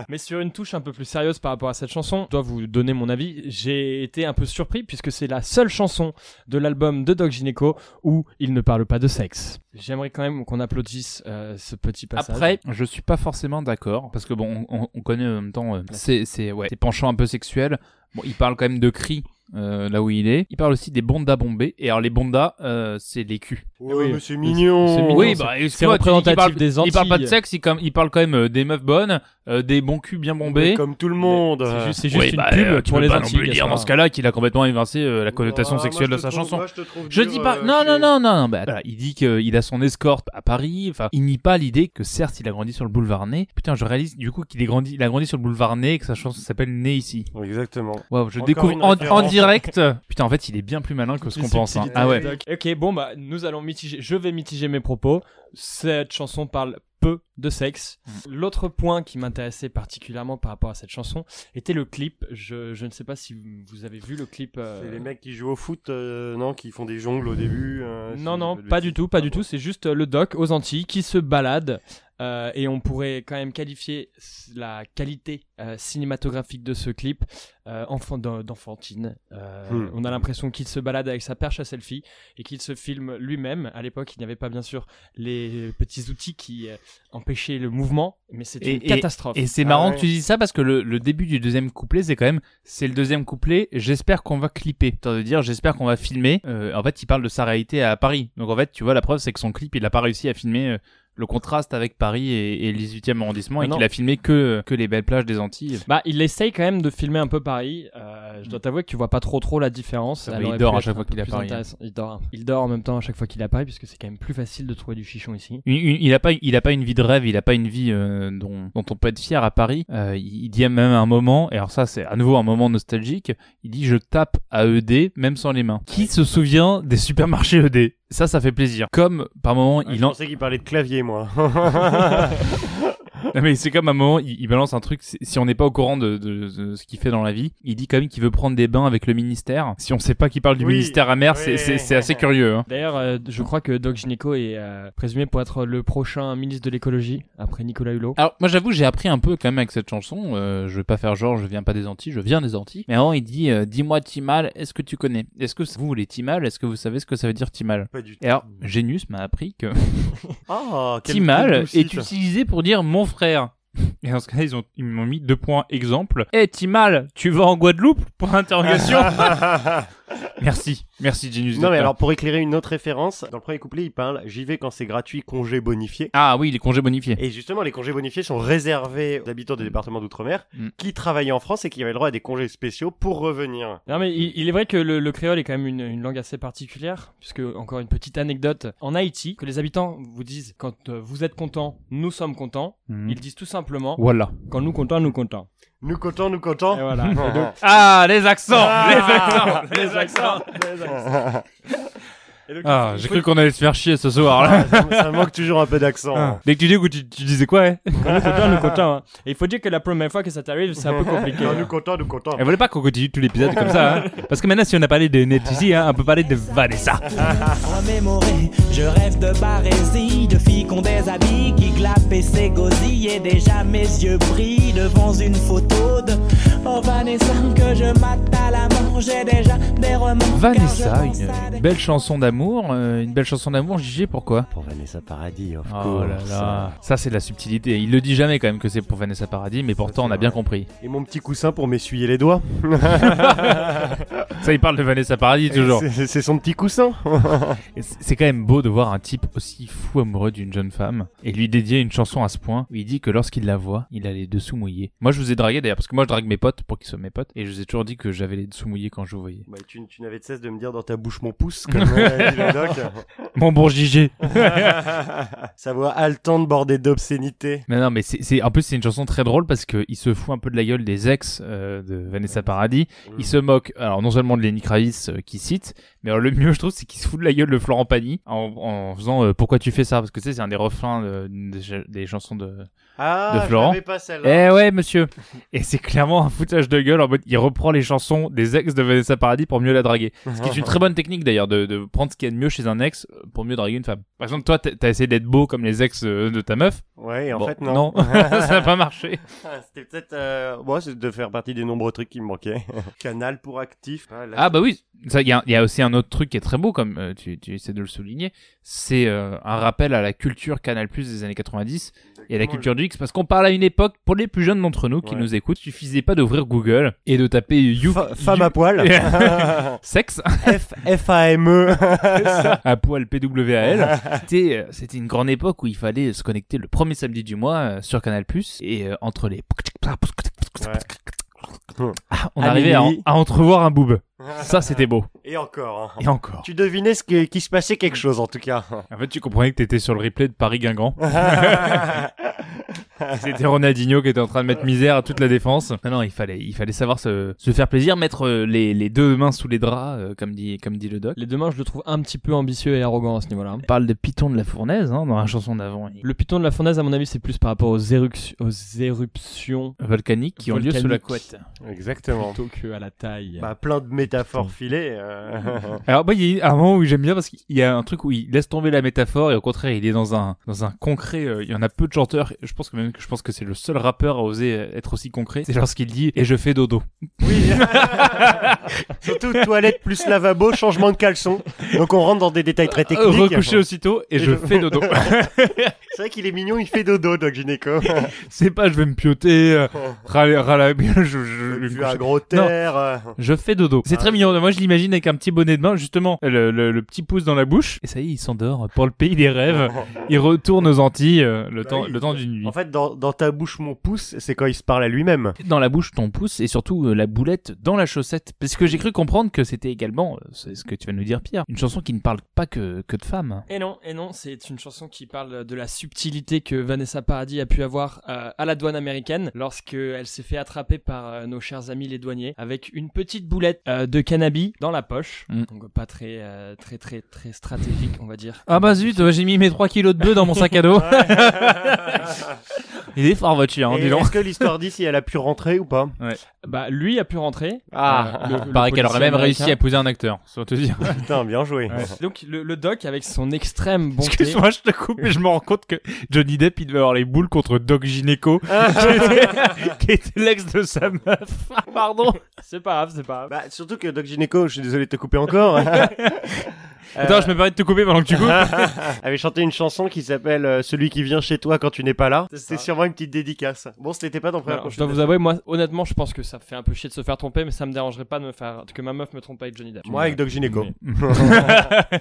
Mais sur une touche un peu plus sérieuse par rapport à cette chanson, je dois vous donner mon avis. J'ai été un peu surpris puisque c'est la seule chanson de l'album de Doc Gineco où il ne parle pas de sexe. J'aimerais quand même qu'on applaudisse euh, ce petit passage.
Après, je suis pas forcément d'accord parce que bon, on, on connaît en même temps, euh, c'est ouais, ses penchants un peu sexuels. Bon, il parle quand même de cris euh, là où il est. Il parle aussi des bondas bombés. Et alors les bondas, euh, c'est les culs.
Oui.
mais c'est mignon.
C'est mignon.
Oui,
c'est-
bah
c'est
excuse-moi, tu dis qu'il
représentatif
parle-
des
Il parle pas de
Antilles.
sexe, il, comme, il parle quand même euh, des meufs bonnes, euh, des bons culs bien bombés.
Mais Comme tout le monde.
C'est juste, c'est juste
Oui,
une
bah,
pub
euh,
pour les Antilles.
dire dans ce cas-là qu'il a complètement évincé euh, la connotation
Ah,
sexuelle de sa
trouve-
chanson.
moi, je dur,
dis pas,
euh,
non, non, non, non, non, bah, voilà, il dit qu'il a son escorte à Paris, enfin, il nie pas l'idée que certes il a grandi sur le boulevard Ney. Putain, je réalise du coup qu'il est grandi, il a grandi sur le boulevard Ney et que sa chanson s'appelle Né ici.
Exactement.
Waouh, je
Encore
découvre en, en direct. Putain, en fait, il est bien plus malin que ce qu'on pense. hein. Ah ouais.
Ok, bon bah nous allons mitiger. Je vais mitiger mes propos. Cette chanson parle peu de sexe.
Mm.
L'autre point qui m'intéressait particulièrement par rapport à cette chanson était le clip. Je, je ne sais pas si vous avez vu le clip. euh,
C'est les mecs qui jouent au foot, euh, non, qui font des jongles au début. euh,
Non, non, pas du tout, pas
Ah
du
bon.
tout. C'est juste le doc aux Antilles qui se balade. Euh, et on pourrait quand même qualifier la qualité euh, cinématographique de ce clip euh, enfant d'en- d'enfantine.
Hmm.
On a l'impression qu'il se balade avec sa perche à selfie et qu'il se filme lui-même. À l'époque, il n'y avait pas bien sûr les petits outils qui empêchaient le mouvement, mais c'est
Et-
une catastrophe.
Et c'est
Ah
marrant
ouais.
que tu dis ça parce que le, le début du deuxième couplet, c'est quand même, c'est le deuxième couplet. J'espère qu'on va clipper. Ça veut dire, j'espère qu'on va filmer. En fait, il parle de sa réalité à Paris. Donc en fait, tu vois, la preuve, c'est que son clip, il a pas réussi à filmer le contraste avec Paris et, et le 18e arrondissement
Ah
et qu'il a filmé que que les belles plages des Antilles.
Bah, il essaye quand même de filmer un peu Paris. Euh, je dois t'avouer que tu vois pas trop trop la différence.
Ah il dort à chaque fois qu'il est à Paris, hein.
Il dort. Il dort en même temps à chaque fois qu'il est à Paris puisque c'est quand même plus facile de trouver du chichon ici.
Une- une- il a pas, il a pas une vie de rêve, il a pas une vie euh, dont, dont on peut être fier à Paris. Euh, il il dit même à un moment, et alors ça c'est à nouveau un moment nostalgique, il dit je tape à ED même sans les mains. Qui se souvient des supermarchés ED Ça, ça fait plaisir. Comme par moment
Ah,
il
je
en...
pensais qu'il parlait de clavier, moi.
Non, mais c'est comme à un moment il, il balance un truc. Si on n'est pas au courant de, de- de ce qu'il fait dans la vie, il dit quand même qu'il veut prendre des bains avec le ministère. Si on sait pas qu'il parle du
Oui,
ministère amer, c'est
oui.
c'est- c'est assez curieux. Hein.
D'ailleurs, euh, je crois que Doc Gineco est euh, présumé pour être le prochain ministre de l'écologie après Nicolas Hulot.
Alors moi j'avoue j'ai appris un peu quand même avec cette chanson. Euh, je vais pas faire genre je viens pas des Antilles, je viens des Antilles. Mais avant il dit euh, dis-moi Timal, est-ce que tu connais? Est-ce que vous les Timal, est-ce que vous savez ce que ça veut dire Timal?
Pas du tout.
Et alors Genius m'a appris que
Ah,
Timal est utilisé pour dire mon frère. Et dans ce cas ils ont ils m'ont mis deux points exemple. Eh Timal, tu vas en Guadeloupe? Pour interrogation. Merci, merci Genius
Non mais alors pour éclairer une autre référence, dans le premier couplet il parle j'y vais quand c'est gratuit, congé bonifié.
Ah oui, les congés bonifiés.
Et justement les congés bonifiés sont réservés aux habitants des départements d'outre-mer
Mm.
qui travaillaient en France et qui avaient le droit à des congés spéciaux pour revenir.
Non mais il, il est vrai que le, le créole est quand même une, une langue assez particulière, puisque encore une petite anecdote, en Haïti, que les habitants vous disent quand euh, vous êtes content, nous sommes contents,
Mhm.
ils disent tout simplement
Voilà.
quand nous contents, nous contents.
Nous contents, nous contents.
Et voilà. Et donc,
Ah, les accents
Ah.
Les accents
les accents, les accents. Et donc,
Ah, j'ai cru qu'on allait se faire chier ce soir là.
ça, ça manque toujours un peu d'accent.
Ah. Dès que tu dis que tu, tu disais quoi, hein
Quand nous contents, nous contents. hein. Et il faut dire que la première fois que ça t'arrive, c'est un peu compliqué.
Non,
hein.
nous contents, nous contents.
Elle voulait pas qu'on continue tout l'épisode comme ça, hein Parce que maintenant, si on a parlé de Net ici, hein, on peut parler de Vanessa.
Remémorer, je rêve de barésie, de filles qu'on des habits, qui glapent et s'égosillent, et déjà mes yeux brillent devant une photo de Oh Vanessa, que je mate à la mort, j'ai déjà des remords. car
Vanessa,
je pense
une, belle chanson d'amour, euh, une belle chanson d'amour, JG, pourquoi?
Pour Vanessa Paradis, of
Oh
course.
là là, ça c'est de la subtilité. Il le dit jamais quand même que c'est pour Vanessa Paradis, mais pourtant on a bien compris.
Et mon petit coussin pour m'essuyer les doigts.
Ça, il parle de Vanessa Paradis toujours.
C'est son petit coussin.
C'est quand même beau de voir un type aussi fou amoureux d'une jeune femme et lui dédier une chanson à ce point où il dit que lorsqu'il la voit, il a les dessous mouillés. Moi je vous ai dragué d'ailleurs parce que moi je drague mes potes pour qu'ils soient mes potes et je vous ai toujours dit que j'avais les dessous mouillés quand je vous voyais.
Bah, tu, tu n'avais de cesse de me dire dans ta bouche mon pouce, comme euh, dit le doc.
Mon bon JG
Sa voix haletante bordée d'obscénité.
Mais non mais c'est en plus c'est une chanson très drôle parce que il se fout un peu de la gueule des ex euh, de Vanessa Paradis. Il se moque alors non seulement de Lenny Kravitz euh, qui cite, mais alors, le mieux je trouve c'est qu'il se fout de la gueule de Florent Pagny en, en faisant euh, pourquoi tu fais ça? Parce que tu sais c'est un des refrains de- des, des chansons de
Ah,
De Florent.
pas.
Eh ouais, monsieur. Et c'est clairement un foutage de gueule en mode, il reprend les chansons des ex de Vanessa Paradis pour mieux la draguer. Ce qui est une très bonne technique d'ailleurs, de, de prendre ce qu'il y a de mieux chez un ex pour mieux draguer une femme. Par exemple, toi, t'as essayé d'être beau comme les ex euh, de ta meuf.
Ouais, en
Bon,
fait, non.
ça n'a pas marché.
C'était peut-être. Euh... Bon, c'est de faire partie des nombreux trucs qui me manquaient. Canal pour actif. Ah, là,
Ah bah oui, ça, il y, a- il y a aussi un autre truc qui est très beau, comme euh, tu, tu essaies de le souligner, c'est euh, un rappel à la culture Canal Plus des années 90 et à la culture du X, parce qu'on parle à une époque, pour les plus jeunes d'entre nous qui
Ouais.
nous écoutent, il suffisait pas d'ouvrir Google et de taper you,
femme
you-
à poil.
sexe
F F A M E.
à poil PWAL. C'était, euh, c'était une grande époque où il fallait se connecter le premier samedi du mois euh, sur Canal Plus et euh, entre les on arrivait à, entrevoir un boob. Ça c'était beau.
Et encore. hein.
Et encore.
Tu devinais ce qu'il se passait quelque chose en tout cas.
En fait, tu comprenais que t'étais sur le replay de Paris-Guingamp. C'était Ronaldinho qui était en train de mettre misère à toute la défense. Non, non, il fallait, il fallait savoir se, se faire plaisir, mettre euh, les, les deux mains sous les draps, euh, comme dit, comme dit le doc.
Les deux mains, je le trouve un petit peu ambitieux et arrogant à ce niveau-là.
On parle de Python de la fournaise, hein, dans la chanson d'avant. Il-
Le piton de la fournaise, à mon avis, c'est plus par rapport aux, éruc- aux éruptions
Volcaniques qui ont lieu sous la couette.
Exactement.
plutôt que à la taille.
Bah, plein de métaphores filées. euh.
Alors, il y a un moment où j'aime bien parce qu'il y a un truc où il laisse tomber la métaphore et au contraire, il est dans un, dans un concret. euh, il y en a peu de chanteurs. Je pense que même que je pense que c'est le seul rappeur à oser euh, être aussi concret. C'est lorsqu'il dit et je fais dodo.
Oui. Surtout toilette plus lavabo, changement de caleçon. Donc on rentre dans des détails très
Euh,
techniques.
recoucher aussitôt et,
Et
je,
je-
fais dodo.
C'est vrai qu'il est mignon, il fait dodo, Doc Gynéco.
c'est pas je vais me pioter, euh, râler, râler, je, je, je,
un gros terre. euh.
Je fais dodo. C'est
Ah.
très mignon. Moi, je l'imagine avec un petit bonnet de bain, justement, le, le, le petit pouce dans la bouche. Et ça y est, il s'endort pour le pays des rêves. Il retourne aux Antilles euh, le
Bah
temps,
oui.
le temps d'une nuit.
En fait, dans, dans ta bouche, mon pouce, c'est quand il se parle à lui-même.
Dans la bouche, ton pouce et surtout euh, la boulette dans la chaussette. Parce que j'ai cru comprendre que c'était également, euh, c'est ce que tu vas nous dire, Pierre, une chanson qui ne parle pas que, que de femmes.
Et non, et non, c'est une chanson qui parle de la subtilité que Vanessa Paradis a pu avoir euh, à la douane américaine lorsque elle s'est fait attraper par euh, nos chers amis les douaniers avec une petite boulette euh, de cannabis dans la poche.
Mm.
Donc pas très, euh, très, très, très stratégique, on va dire.
Ah bah zut, j'ai mis mes 3 kilos de bœuf dans mon sac à dos. Il est fort votre chien, hein,
Et
dis donc.
Est-ce que l'histoire dit si elle a pu rentrer ou pas
Bah lui a pu rentrer.
Ah.
Euh, le- le
Pareil qu'elle aurait même réussi à épouser un acteur, sans te dire.
Putain, bien joué.
Donc le, le doc avec son extrême bonté.
Excuse-moi, je te coupe, mais je me rends compte que Johnny Depp, il devait avoir les boules contre Doc Gineco, qui était, qui était l'ex de sa meuf. Pardon.
C'est pas grave, c'est pas grave.
Bah, surtout que Doc Gynéco, je suis désolé de te couper encore,
Attends, je me permets de te couper pendant que tu coupes.
avait chanté une chanson qui s'appelle euh, Celui qui vient chez toi quand tu n'es pas là. C'est C'est sûrement une petite dédicace. Bon, ce n'était pas ton frère.
Alors, je dois vous avouer, moi, honnêtement, je pense que ça fait un peu chier de se faire tromper, mais ça me dérangerait pas de me faire que ma meuf me trompe avec Johnny Depp.
Moi, avec Doc Gineco.
Moi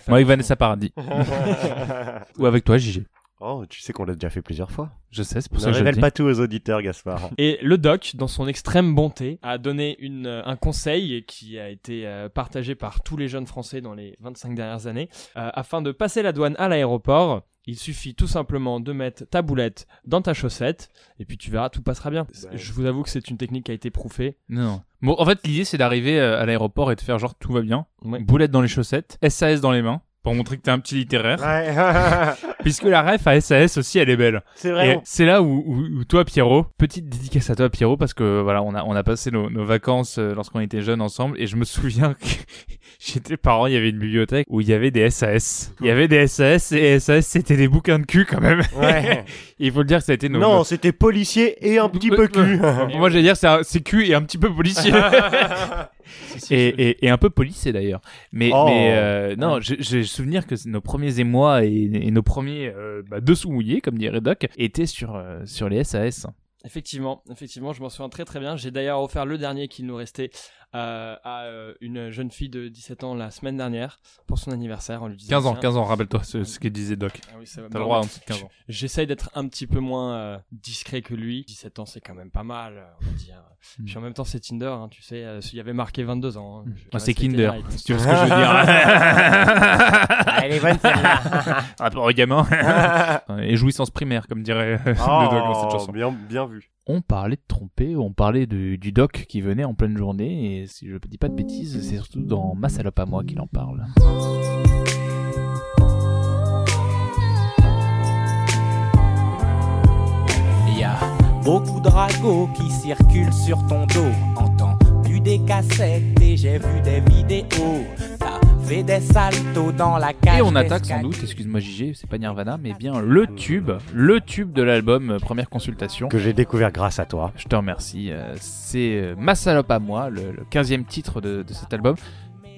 avec Vanessa Paradis. Ou avec toi, JG.
Oh, tu sais qu'on l'a déjà fait plusieurs fois.
Je sais, c'est pour
Ne
ça que je le
révèle
dis.
pas tout aux auditeurs, Gaspard.
Et le doc, dans son extrême bonté, a donné une, euh, un conseil qui a été euh, partagé par tous les jeunes Français dans les 25 dernières années. Euh, afin de passer la douane à l'aéroport, il suffit tout simplement de mettre ta boulette dans ta chaussette, et puis tu verras, tout passera bien. Je vous avoue que c'est une technique qui a été prouvée.
Non. Bon, en fait, l'idée, c'est d'arriver à l'aéroport et de faire genre tout va bien.
Ouais.
Boulette dans les chaussettes, SAS dans les mains, pour montrer que t'es un petit littéraire.
Ouais.
Puisque la ref à SAS aussi, elle est belle.
c'est vrai.
c'est là où, où, où toi, Pierrot, petite dédicace à toi, Pierrot, parce que voilà, on a, on a passé nos, nos vacances euh, lorsqu'on était jeunes ensemble, et je me souviens que j'étais parent, il y avait une bibliothèque où il y avait des SAS. Il y avait des SAS, et SAS, c'était des bouquins de cul quand même.
Ouais.
il faut le dire que ça a été nos.
non, c'était policier et un petit peu cul.
Moi, j'allais dire, c'est cul et un petit peu policier. et, et, et un peu policé d'ailleurs. Mais,
Oh.
mais euh, non, j'ai souvenir que nos premiers émois et, et nos premiers euh, bah, dessous mouillés, comme dirait Doc, étaient sur, euh, sur les SAS.
Effectivement, effectivement, je m'en souviens très très bien. J'ai d'ailleurs offert le dernier qui nous restait euh, à euh, une jeune fille de 17 ans la semaine dernière pour son anniversaire en lui disant
15 ans,
tiens-
15 ans, rappelle-toi ce, ce que disait Doc.
Ah oui,
T'as le droit en
remettre.
dessous de 15 ans.
J'essaye d'être un petit peu moins euh, discret que lui. 17 ans, c'est quand même pas mal, euh, on va dire.
Hmm.
Puis en même temps, c'est Tinder, hein, tu sais. euh, Il y avait marqué 22 ans. hein. Vais
Ah, c'est Kinder, si tu vois ce que je veux dire.
Elle est bonne celle-là.
Rapport au gamin. et jouissance primaire, comme dirait euh, le Doc dans cette
Oh,
chanson.
bien, bien vu.
On parlait de tromper, on parlait de- du Doc qui venait en pleine journée, et si je ne dis pas de bêtises, c'est surtout dans Ma salope à moi qu'il en parle.
Il y a beaucoup de ragots qui circulent sur ton dos. Entends plus des cassettes et j'ai vu des vidéos. Fait des saltos dans la cage.
Et on attaque sans doute, excuse-moi JG, c'est pas Nirvana, mais bien le tube, le tube de l'album euh, Première Consultation.
Que j'ai découvert grâce à toi.
Je te remercie. euh, C'est euh, Ma salope à moi, le, le 15e titre de, de cet album.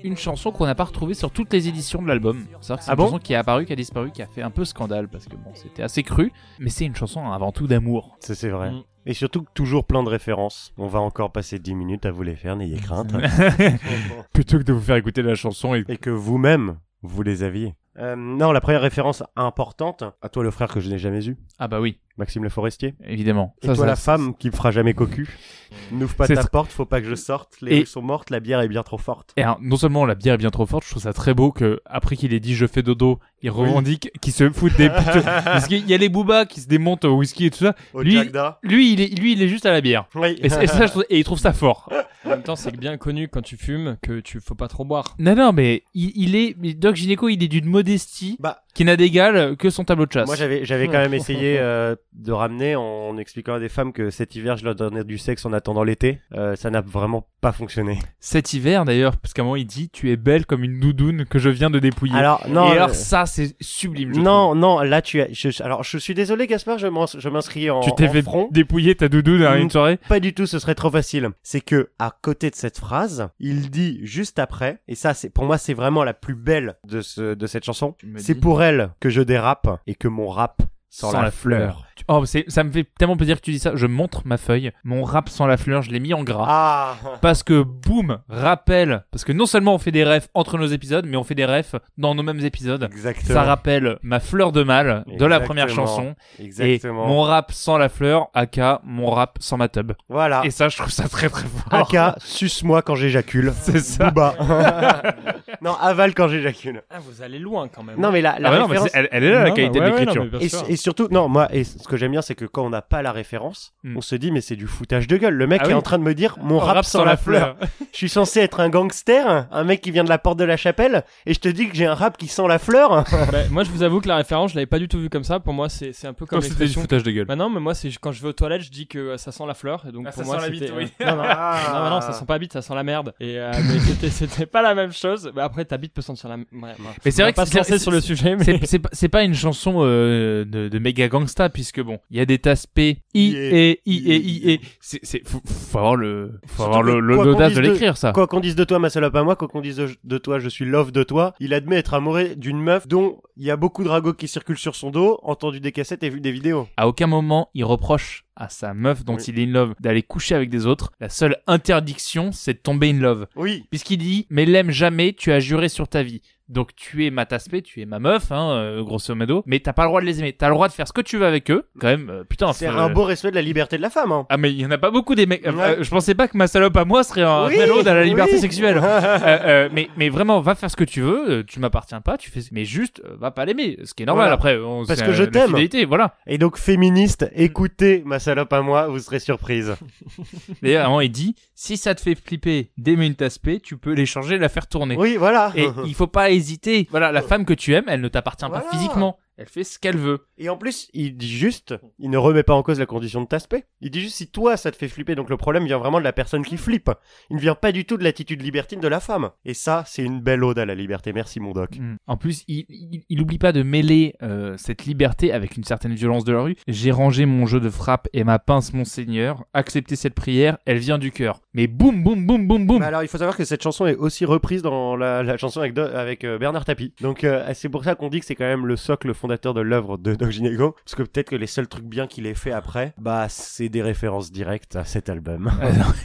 Une chanson qu'on n'a pas retrouvée sur toutes les éditions de l'album. C'est vrai que c'est
Ah
une
bon
chanson qui est apparue, qui a disparu, qui a fait un peu scandale parce que bon, c'était assez cru, mais c'est une chanson avant tout d'amour.
Ça, c'est vrai.
Mm.
Et surtout, toujours plein de références. On va encore passer 10 minutes à vous les faire, n'ayez crainte.
Plutôt que de vous faire écouter la chanson et
Et que vous-même, vous les aviez. Euh, non, la première référence importante, à toi le frère que je n'ai jamais eu,
Ah bah oui,
Maxime Le Forestier.
évidemment.
Et
Ça,
toi
ça,
la
ça,
femme qui me fera jamais cocu. N'ouvre pas ta
tr-
porte, faut pas que je sorte. Les
Et-
rues sont mortes, la bière est bien trop forte.
Et alors, non seulement la bière est bien trop forte, je trouve ça très beau que après qu'il ait dit je fais dodo, il revendique qu'il se fout des parce qu'il y a les boobas qui se démontent au whisky et tout ça.
Au
Lui-. Lui, il est lui, il est juste à la bière.
Oui.
Et, et ça, je trouve- et il trouve ça fort.
En même temps, c'est bien connu quand tu fumes que tu faut pas trop boire.
Non, non, mais il, il est mais Doc Gineco, il est d'une modestie
Bah,
qui n'a d'égal que son tableau de chasse.
moi j'avais j'avais quand même essayé euh, de ramener en expliquant à des femmes que cet hiver je leur donnais du sexe en attendant l'été. Euh, ça n'a vraiment pas fonctionné.
Cet hiver d'ailleurs, parce qu'à un moment il dit tu es belle comme une doudoune que je viens de dépouiller.
Alors non.
et
euh,
ça c'est sublime. je
non, non, là tu as. je- alors je suis désolé Gaspard, je m'ins- je m'inscris en,
tu t'es fait
front.
dépouiller ta doudoune à une soirée?
Pas du tout, ce serait trop facile. C'est que à côté de cette phrase, il dit juste après, et ça c'est pour moi c'est vraiment la plus belle de ce de cette chanson. C'est pour elle que je dérape et que mon rap sent, la, fleur.
Oh, c'est, ça me fait tellement plaisir que tu dis ça. Je montre ma feuille, mon rap sans la fleur, je l'ai mis en gras.
Ah.
Parce que, boum, rappel. Parce que non seulement on fait des refs entre nos épisodes, mais on fait des refs dans nos mêmes épisodes.
Exactement.
Ça rappelle ma fleur de mal de la première chanson.
Exactement.
Et mon rap sans la fleur, aka mon rap sans ma tub.
Voilà.
Et ça, je trouve ça très très fort.
Aka, suce-moi quand j'éjacule.
C'est ça.
Booba. non, avale quand j'éjacule.
Ah, vous allez loin quand même.
Non, mais la, la
Ah bah non, mais elle, elle est là la qualité
ouais,
de
ouais, non,
Et,
sûr.
Et surtout, non, moi, et ce que j'aime bien, c'est que quand on n'a pas la référence,
Hmm.
on se dit, mais c'est du foutage de gueule. Le mec
Ah
est
oui.
en train de me dire, mon rap, sans la fleur. Je suis censé être un gangster, un mec qui vient de la porte de la chapelle, et je te dis que j'ai un rap qui sent la fleur.
Bah, moi, je vous avoue que la référence, je l'avais pas du tout vu comme ça. Pour moi, c'est c'est un peu comme
Comme c'était du foutage de gueule.
Bah non, mais moi, c'est quand je vais aux toilettes, je dis que euh, ça sent la fleur. Et donc
Ah,
pour
ça
moi,
sent la bite, oui.
euh, Non, non, non, mais non, ça sent pas la bite, ça sent la merde. Et euh, mais c'était c'était pas la même chose. Mais après, ta bite peut sentir la. Ouais.
Mais c'est vrai que c'est-
sur le sujet, mais.
C'est, c'est, pas- c'est pas une chanson euh, de, de, de méga gangsta puisque bon, il y a des aspects I et I et I et c'est c'est faut, faut avoir le faut avoir le l'audace de l'écrire ça.
Quoi qu'on dise de toi, ma salope à moi, quoi qu'on dise de toi, je suis love de toi, il admet être amoureux d'une meuf dont il y a beaucoup de ragots qui circulent sur son dos, entendu des cassettes et vu des vidéos.
À aucun moment il reproche à sa meuf dont
Oui.
il est in love d'aller coucher avec des autres. La seule interdiction, c'est de tomber in love.
Oui.
Puisqu'il dit, mais l'aime jamais, tu as juré sur ta vie. Donc tu es ma taspé, tu es ma meuf, hein, euh, grosso modo. Mais t'as pas le droit de les aimer. T'as le droit de faire ce que tu veux avec eux. Quand même, euh, putain.
C'est un beau respect de la liberté de la femme. Hein.
Ah mais il y en a pas beaucoup des mecs. euh,
Ouais.
euh, je pensais pas que ma salope à moi serait un
Oui,
à la liberté
oui.
sexuelle. Euh, euh, mais mais vraiment, va faire ce que tu veux. euh, Tu m'appartiens pas. Tu fais. Mais juste, euh, va pas l'aimer. Ce qui est normal
Voilà.
après. on-
Parce que je
euh,
t'aime.
Voilà.
Et donc, féministe, écoutez ma salope à moi, vous serez surprise.
D'ailleurs, il dit, si ça te fait flipper d'aimer une taspé, tu peux l'échanger, la faire tourner.
Oui, voilà.
Et il faut pas hésiter. Voilà, la femme que tu aimes, elle ne t'appartient
Voilà.
pas physiquement. Elle fait ce qu'elle veut.
Et en plus, il dit juste, il ne remet pas en cause la condition de t'aspect. Il dit juste si toi ça te fait flipper, donc le problème vient vraiment de la personne qui flippe. Il ne vient pas du tout de l'attitude libertine de la femme. Et ça, c'est une belle ode à la liberté. Merci mon doc.
Mm. En plus, il, il, il oublie pas de mêler euh, cette liberté avec une certaine violence de la rue. J'ai rangé mon jeu de frappe et ma pince, mon seigneur. Acceptez cette prière, elle vient du cœur. Mais boum, boum, boum, boum, boum.
Mais alors, il faut savoir que cette chanson est aussi reprise dans la, la chanson avec, Do- avec euh, Bernard Tapie. Donc, euh, c'est pour ça qu'on dit que c'est quand même le socle fondateur de l'œuvre de Doc Gineco. Parce que peut-être que les seuls trucs bien qu'il ait fait après, bah, c'est des références directes à cet album.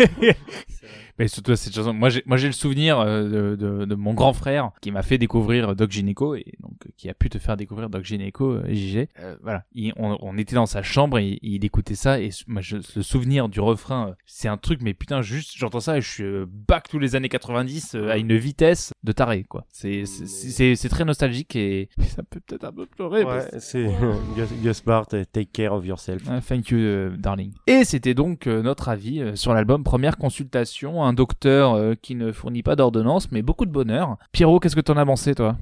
Mais surtout cette chanson. Moi, j'ai, moi, j'ai le souvenir euh, de, de, de mon grand frère qui m'a fait découvrir Doc Gineco et donc euh, qui a pu te faire découvrir Doc Gineco, euh, JG. Euh, voilà. Il- on, on était dans sa chambre et, il écoutait ça et moi, je, le souvenir du refrain, c'est un truc. Mais putain, juste j'entends ça et je suis back tous les années 90 euh, à une vitesse de taré quoi. C'est, c'est, c'est, c'est très nostalgique et ça peut peut-être un peu pleurer.
Ouais,
parce-
c'est Gus, Gus Bart, euh, Take Care of Yourself.
Ah, thank you, darling. Et c'était donc notre avis sur l'album Première Consultation, un docteur euh, qui ne fournit pas d'ordonnance, mais beaucoup de bonheur. Pierrot, qu'est-ce que t'en as pensé, toi?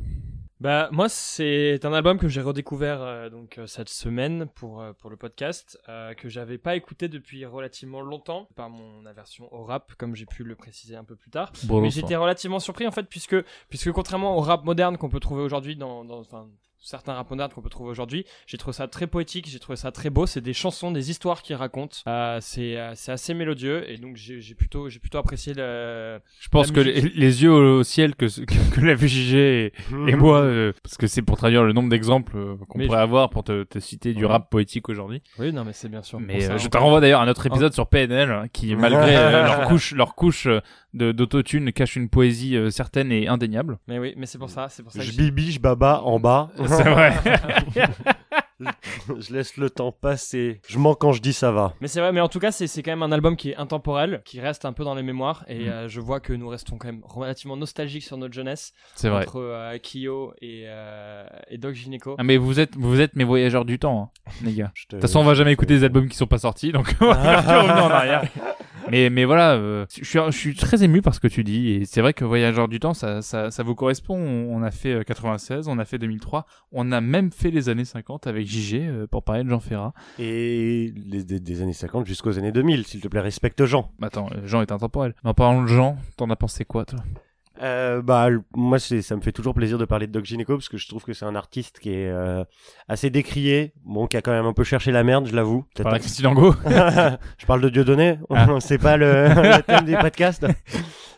Bah moi c'est un album que j'ai redécouvert euh, donc euh, cette semaine pour euh, pour le podcast euh, que j'avais pas écouté depuis relativement longtemps par mon aversion au rap comme j'ai pu le préciser un peu plus tard.
Bon,
Mais j'étais relativement surpris en fait puisque puisque contrairement au rap moderne qu'on peut trouver aujourd'hui dans dans enfin certains rap modernes qu'on peut trouver aujourd'hui, j'ai trouvé ça très poétique, j'ai trouvé ça très beau, c'est des chansons, des histoires qu'ils racontent. Euh, c'est euh, c'est assez mélodieux et donc j'ai j'ai plutôt j'ai plutôt apprécié le
Je pense
La
que les, yeux au, au ciel que, que, que la VJG et, et moi, euh, parce que c'est pour traduire le nombre d'exemples euh, qu'on pourrait avoir pour te, te citer du
Ouais.
rap poétique aujourd'hui.
Oui, non mais c'est bien sûr.
Mais
ça,
euh, je
on-
te renvoie d'ailleurs à notre épisode sur PNL, hein, qui malgré euh, leur couche, leur couche euh, d'autotune cache une poésie euh, certaine et indéniable.
Mais oui, mais c'est pour ça, c'est pour ça que
Je
j'ai-
bibi, je baba en bas.
C'est vrai.
je laisse le temps passer. Je mens quand je dis ça va.
Mais c'est vrai, mais en tout cas, c'est c'est quand même un album qui est intemporel, qui reste un peu dans les mémoires, et
Mm.
euh, je vois que nous restons quand même relativement nostalgiques sur notre jeunesse,
C'est vrai.
entre euh, Kyo et, euh, et Doc Gineco.
Ah, mais vous êtes, vous êtes mes voyageurs du temps, hein, les gars. De toute façon, on va jamais écouter des albums qui sont pas sortis, donc on va en arrière. Mais, mais voilà, euh, je, suis, je suis très ému par ce que tu dis, et c'est vrai que Voyageurs du temps, ça, ça, ça vous correspond. On, on a fait euh, 96, on a fait 2003, on a même fait les années 50 avec JG euh, pour parler de Jean Ferrat.
Et les, des, des années 50 jusqu'aux années 2000, s'il te plaît, respecte Jean.
Attends, euh, Jean est intemporel. Mais en parlant de Jean, t'en as pensé quoi, toi?
Euh, bah, moi, ça me fait toujours plaisir de parler de Doc Gineco parce que je trouve que c'est un artiste qui est euh, assez décrié, bon, qui a quand même un peu cherché la merde, je l'avoue. Peut-être
Par la Christine Angot
je parle de Dieudonné,
Ah.
c'est pas le, le thème du podcast.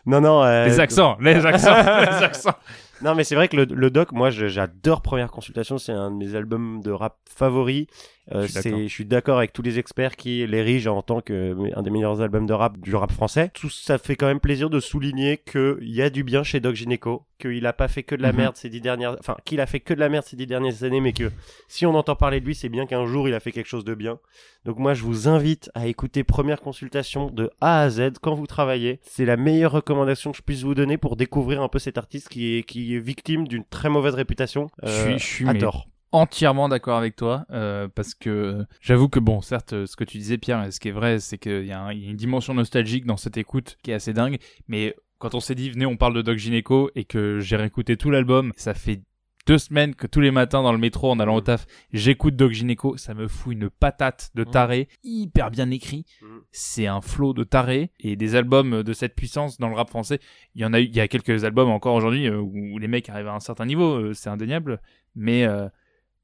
Non, non. euh,
Les accents, les accents, les accents.
Non, mais c'est vrai que le, le doc, moi, j'adore Première Consultation. C'est un de mes albums de rap favoris. Euh,
Je suis
c'est-
d'accord.
je suis d'accord avec tous les experts qui l'érigent en tant que un des meilleurs albums de rap du rap français. Tout ça fait quand même plaisir de souligner qu'il y a du bien chez Doc Gineco, qu'il a pas fait que de la
Mhm.
merde ces dix dernières, enfin qu'il a fait que de la merde ces dix dernières années, mais que si on entend parler de lui, c'est bien qu'un jour il a fait quelque chose de bien. Donc moi, je vous invite à écouter Première Consultation de A à Z quand vous travaillez. C'est la meilleure recommandation que je puisse vous donner pour découvrir un peu cet artiste qui est, qui est victime d'une très mauvaise réputation.
Je
euh,
suis- je suis
à
mais-
tort.
entièrement d'accord avec toi euh, parce que euh, j'avoue que bon certes euh, ce que tu disais Pierre et ce qui est vrai c'est qu'il y a une dimension nostalgique dans cette écoute qui est assez dingue mais quand on s'est dit venez on parle de Doc Gineco et que j'ai réécouté tout l'album ça fait deux semaines que tous les matins dans le métro en allant au taf j'écoute Doc Gineco ça me fout une patate de taré hyper bien écrit
Mm.
c'est un flot de taré et des albums de cette puissance dans le rap français il y en a eu il y a quelques albums encore aujourd'hui euh, où les mecs arrivent à un certain niveau euh, c'est indéniable mais euh,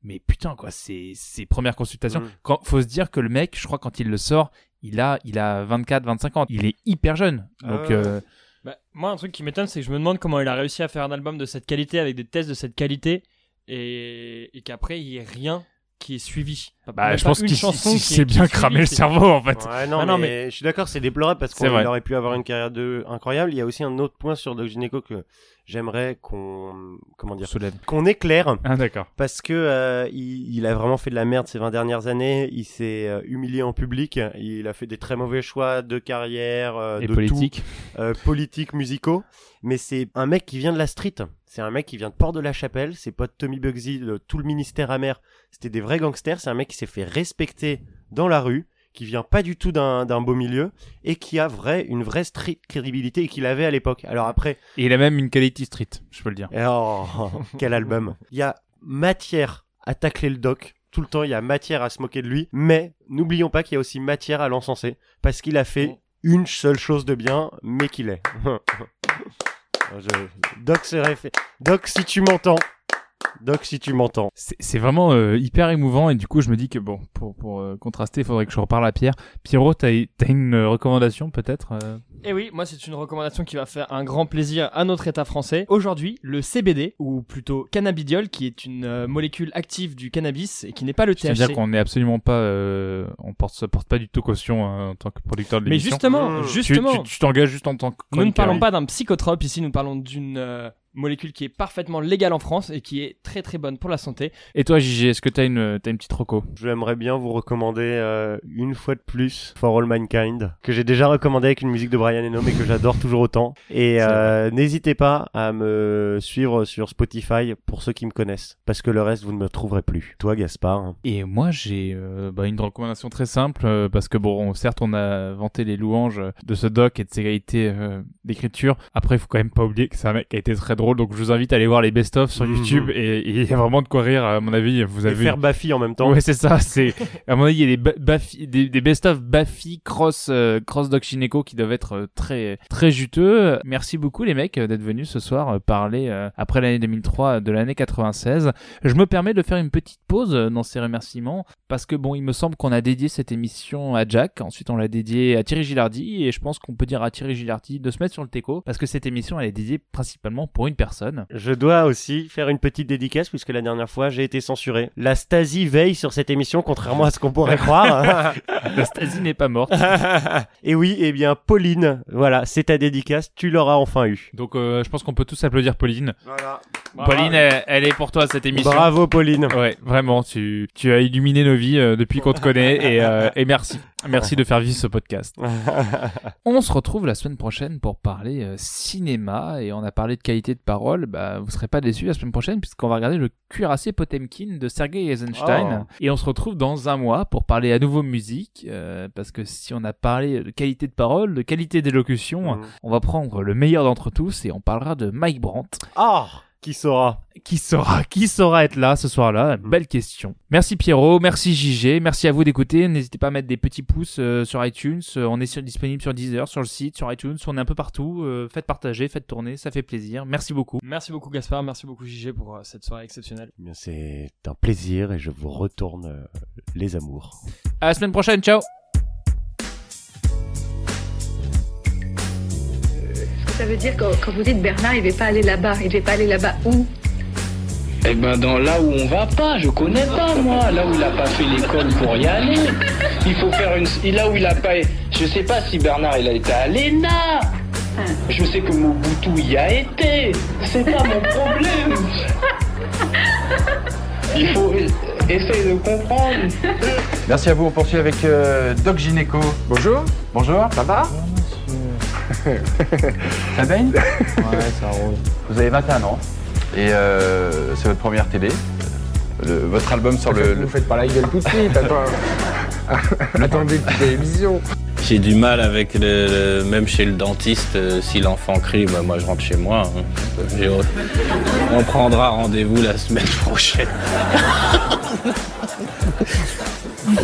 Mais putain, quoi, c'est ses premières consultations.
Mm.
Quand, faut se dire que le mec, je crois, quand il le sort, il a, il a 24, 25 ans. Il est hyper jeune. Donc,
Ah
euh,
moi, un truc qui m'étonne, c'est que je me demande comment il a réussi à faire un album de cette qualité avec des tests de cette qualité et, qu'après il y ait rien qui est suivi.
Bah, je
pas
pense qu'il s'est bien cramé le
c'est-
cerveau, en fait.
Ouais, non,
Ah non,
mais, je suis d'accord, c'est déplorable parce
C'est
qu'il aurait pu avoir une carrière de incroyable. Il y a aussi un autre point sur Doc Gineco que j'aimerais qu'on, comment dire,
Soulève.
qu'on éclaire.
Ah, d'accord.
Parce que euh, il, il a vraiment fait de la merde ces 20 dernières années. Il s'est euh, humilié en public. Il a fait des très mauvais choix de carrière, euh,
Et
de
politique.
tout, euh, politiques, musicaux. Mais c'est un mec qui vient de la street. C'est un mec qui vient de Port de la Chapelle. Ses potes Tommy Bugsy, de tout le ministère amer, c'était des vrais gangsters. C'est un mec qui s'est fait respecter dans la rue, qui vient pas du tout d'un d'un beau milieu et qui a vrai, une vraie street crédibilité et qu'il avait à l'époque. Alors après,
Et il a même une quality street, je peux le dire.
Oh, quel album. Il y a matière à tacler le doc. Tout le temps, il y a matière à se moquer de lui. Mais n'oublions pas qu'il y a aussi matière à l'encenser. Parce qu'il a fait une seule chose de bien, mais qu'il est. Je- Doc serait fait. Doc, si tu m'entends. Doc, si tu m'entends.
C'est vraiment euh, hyper émouvant et du coup je me dis que bon pour pour euh, contraster il faudrait que je reparle à Pierre. Pierrot t'as t'as une euh, recommandation peut-être euh?
Et oui, moi c'est une recommandation qui va faire un grand plaisir à notre État français. Aujourd'hui, le CBD, ou plutôt cannabidiol, qui est une euh, molécule active du cannabis et qui n'est pas le
C'est à dire
THC.
qu'on n'est absolument pas euh, on porte se porte pas du tout caution euh, en tant que producteur de
Mais
l'émission.
justement,
Mmh.
Justement,
tu t'engages juste en tant que
nous ne parlons pas d'un psychotrope ici, nous parlons d'une euh, molécule qui est parfaitement légale en France et qui est très très bonne pour la santé.
Et toi JG, est-ce que t'as une t'as une petite reco?
J'aimerais bien vous recommander euh, une fois de plus For All Mankind, que j'ai déjà recommandé avec une musique de Brian Eno, mais que j'adore toujours autant. Et euh, n'hésitez pas à me suivre sur Spotify pour ceux qui me connaissent, parce que le reste, vous ne me trouverez plus. Toi, Gaspard hein.
Et moi, j'ai euh, bah, une recommandation très simple euh, parce que bon, certes, on a vanté les louanges de ce doc et de ses qualités euh, d'écriture. Après, il faut quand même pas oublier que c'est un mec qui a été très drôle. Donc, je vous invite à aller voir les best-of sur
Mhm.
YouTube et il y a vraiment de quoi rire. À mon avis, vous
Et
avez
faire Baffy en même temps.
Ouais, c'est ça. C'est à mon avis, il y a des ba- Baffy- des, des best-of Baffy cross euh, cross Doc Shineko qui doivent être euh, très très juteux. Merci beaucoup les mecs d'être venus ce soir euh, parler euh, après l'année 2003 de l'année 96. Je me permets de faire une petite pause dans ces remerciements parce que bon, il me semble qu'on a dédié cette émission à Jack. Ensuite, on l'a dédié à Thierry Gilardi et je pense qu'on peut dire à Thierry Gilardi de se mettre sur le teco parce que cette émission elle est dédiée principalement pour une personne.
Je dois aussi faire une petite dédicace puisque la dernière fois j'ai été censuré. La Stasi veille sur cette émission contrairement à ce qu'on pourrait croire.
La Stasi n'est pas morte.
Et oui, eh bien Pauline, voilà, c'est ta dédicace, tu l'auras enfin eu.
Donc euh, je pense qu'on peut tous applaudir Pauline.
Voilà.
Pauline, elle, elle est pour toi cette émission.
Bravo Pauline.
Ouais, vraiment, tu, tu as illuminé nos vies euh, depuis qu'on te connaît et, euh, et merci. Merci de faire vivre ce podcast. On se retrouve la semaine prochaine pour parler euh, cinéma et on a parlé de qualité de parole. Bah, vous serez pas déçus la semaine prochaine puisqu'on va regarder le cuirassé Potemkin de Sergei Eisenstein
Oh.
et on se retrouve dans un mois pour parler à nouveau musique euh, parce que si on a parlé de qualité de parole, de qualité d'élocution,
Mm.
on va prendre le meilleur d'entre tous et on parlera de Mike Brandt.
Ah, qui saura
Qui saura, qui saura être là ce soir-là?
Mm.
Belle question. Merci Pierrot, merci JG, merci à vous d'écouter. N'hésitez pas à mettre des petits pouces euh, sur iTunes. Euh, on est sur- disponible sur Deezer, sur le site, sur iTunes. On est un peu partout. Euh, faites partager, faites tourner, ça fait plaisir. Merci beaucoup.
Merci beaucoup Gaspard, merci beaucoup JG pour euh, cette soirée exceptionnelle.
Eh C'est un plaisir et je vous retourne euh, les amours.
À la semaine prochaine, ciao
Ça veut dire que quand vous dites Bernard, il ne va pas aller là-bas. Il ne va pas aller là-bas où?
Eh ben dans là où on va pas, je connais pas moi, là où il a pas fait l'école pour y aller. Il faut faire une là où il a pas je sais pas si Bernard il a été à l'ENA. Je sais que Mobutu y a été. C'est pas mon problème. Il faut essayer de comprendre.
Merci à vous, on poursuit avec euh, Doc Gineco. Bonjour. Bonjour. Ça va? Ça baigne? Ouais, ça roule. Vous avez 21 ans et euh, c'est votre première télé. Le- votre album sur le, le-
faites pas la gueule tout de suite, attends. Attendez une télévision.
J'ai du mal avec le, le- même chez le dentiste, euh, si l'enfant crie, bah, moi je rentre chez moi. hein. J'ai- On prendra rendez-vous la semaine prochaine.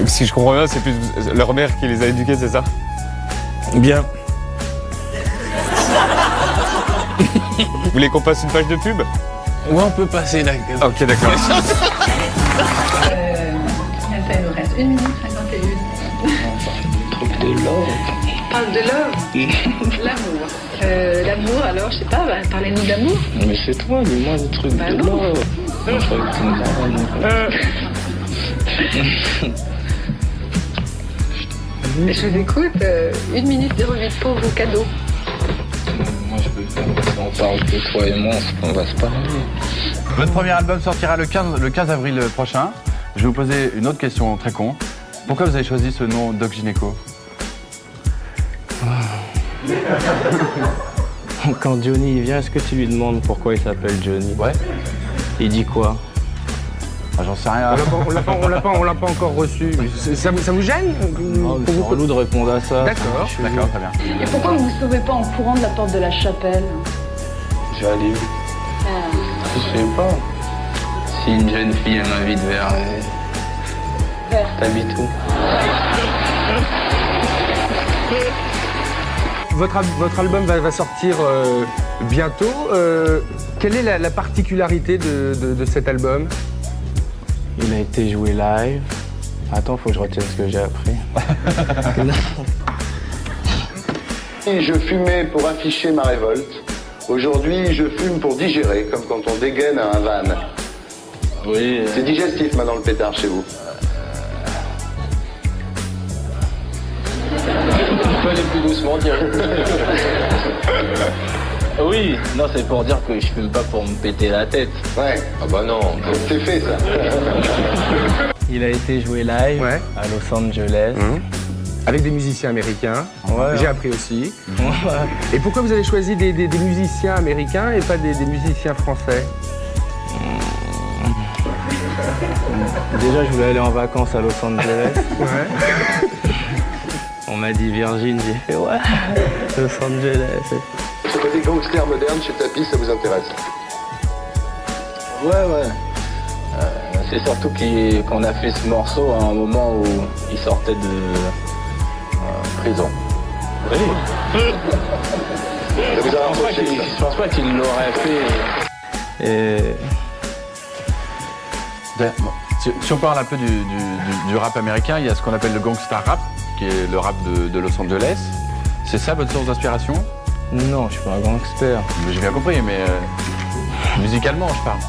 Si je comprends bien, c'est plus leur mère qui les a éduqués, c'est ça?
Bien.
Vous voulez qu'on passe une page de pub?
Ouais, on peut passer la.
Ok, d'accord.
1 minute 51.
Truc de l'or.
Parle de love, l'amour. Euh, l'amour, alors, je sais pas, bah, parlez-nous d'amour.
Mais c'est toi, dis-moi des trucs
Bah
de l'or. Parlais.
Je vous écoute, euh, 1 minute 08 pour vos cadeaux.
Parle que toi et moi, on va se parler.
Votre premier album sortira le 15, le 15 avril prochain. Je vais vous poser une autre question très con. Pourquoi vous avez choisi ce nom Doc Gynéco
Quand Johnny vient, est-ce que tu lui demandes pourquoi il s'appelle Johnny?
Ouais.
Il dit quoi?
Ah, J'en sais rien.
On l'a pas- on l'a pas, encore reçu. Ça, vous- ça vous gêne?
Oh, mais C'est relou de répondre à ça.
D'accord,
D'accord, très bien.
Et pourquoi vous ne sauvez pas en courant de la porte de la chapelle?
Aller où Je sais pas. Si une jeune fille elle m'invite vers. euh,
Vers.
T'habites où
Votre, al- votre album va, va sortir euh, bientôt. Euh, quelle est la, la particularité de, de- de cet album?
Il a été joué live. Attends, faut que je retienne ce que j'ai appris.
Je fumais pour afficher ma révolte. Aujourd'hui, je fume pour digérer, comme quand on dégaine un van.
Oui. euh,
C'est digestif maintenant le pétard chez vous.
On peut aller plus doucement, dire. oui, non, c'est pour dire que je fume pas pour me péter la tête.
Ouais.
Ah bah non.
C'est fait ça.
Il a été joué live
Ouais.
à Los Angeles.
Avec des musiciens américains.
Ouais.
J'ai appris aussi. Et pourquoi vous avez choisi des, des- des musiciens américains et pas des, des musiciens français
Déjà, je voulais aller en vacances à Los Angeles.
Ouais.
On m'a dit Virgin, j'ai fait ouais, Los Angeles.
Ce côté gangster moderne chez Tapi, ça vous intéresse
Ouais, ouais. Euh, c'est surtout qu'on a fait ce morceau à un moment où il sortait de prison. Oui. Je
a
pense pas qu'il l'aurait fait.
Et
bon, Si, si on parle un peu du, du- du- du rap américain, il y a ce qu'on appelle le gangsta rap, qui est le rap de, de Los Angeles. C'est ça votre source d'inspiration?
Non, je suis pas un gangster.
J'ai bien compris, mais euh, musicalement, je parle.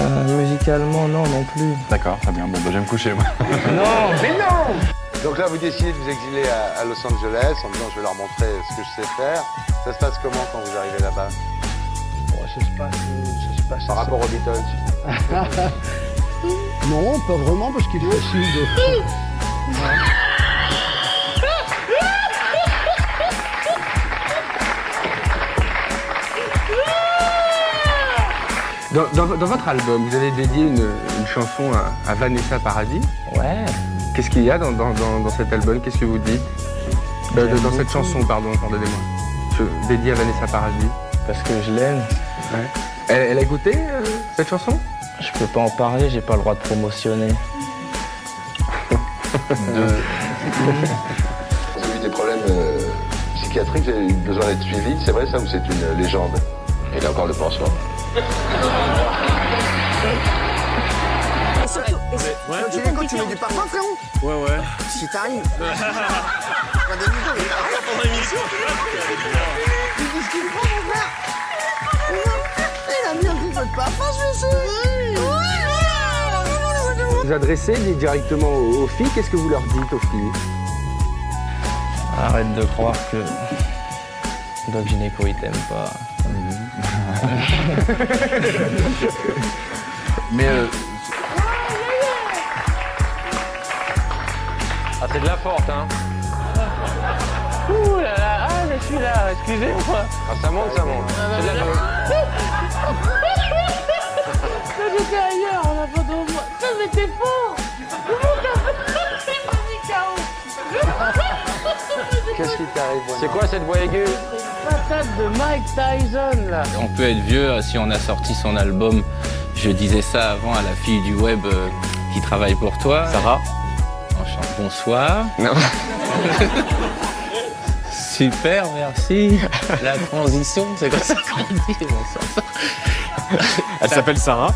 Euh, musicalement, non, non plus.
D'accord, très bien. Bon, bah, je vais me coucher, moi.
Non, mais non
Donc là, vous décidez de vous exiler à, à Los Angeles en disant je vais leur montrer ce que je sais faire. Ça se passe comment quand vous arrivez là-bas?
Ça se passe, euh, ça se passe.
Par rapport aux Beatles
Non, pas vraiment, parce qu'il est facile de.
dans, dans- dans votre album, vous avez dédié une, une chanson à, à Vanessa Paradis.
Ouais.
Qu'est-ce qu'il y a dans, dans- dans- dans cet album Qu'est-ce que vous dites Euh, Dans cette chanson, pardon, pardonnez-moi. Dédiée à Vanessa Paradis.
Parce que je l'aime.
Ouais. Elle, elle a écouté euh, cette chanson?
Je peux pas en parler, j'ai pas le droit de promotionner.
Vous avez eu des problèmes euh, psychiatriques, vous avez eu besoin d'être suivi, c'est vrai ça ou c'est une légende?
Il a encore le pansement.
Tu mets quoi Tu mets du parfum, frérot
Ouais, ouais.
Si t'arrives. Pas des mythos, mais rien pendant l'émission. Tu dis ce qu'il prend, mon frère Il a mis un petit peu de parfum, je sais.
Vous adressez directement aux, aux filles. Qu'est-ce que vous leur dites aux filles?
Arrête de croire que Doc Gynéco il t'aime pas.
Mais euh,
Ah, c'est de la forte, hein. Ouh là là, ah, je suis là, excusez-moi. Ah, ça monte, ça monte. C'est de la
Ça j'étais ailleurs en avant de moi. Ça c'était fort.
Qu'est-ce qui t'arrive C'est quoi cette voix aiguë
Patate de Mike Tyson là.
On peut être vieux si on a sorti son album. Je disais ça avant à la fille du web euh, qui travaille pour toi. Sarah. Bonsoir. Non. Super, merci. La transition, c'est comme ça qu'on dit. bonsoir.
Elle s'appelle Sarah.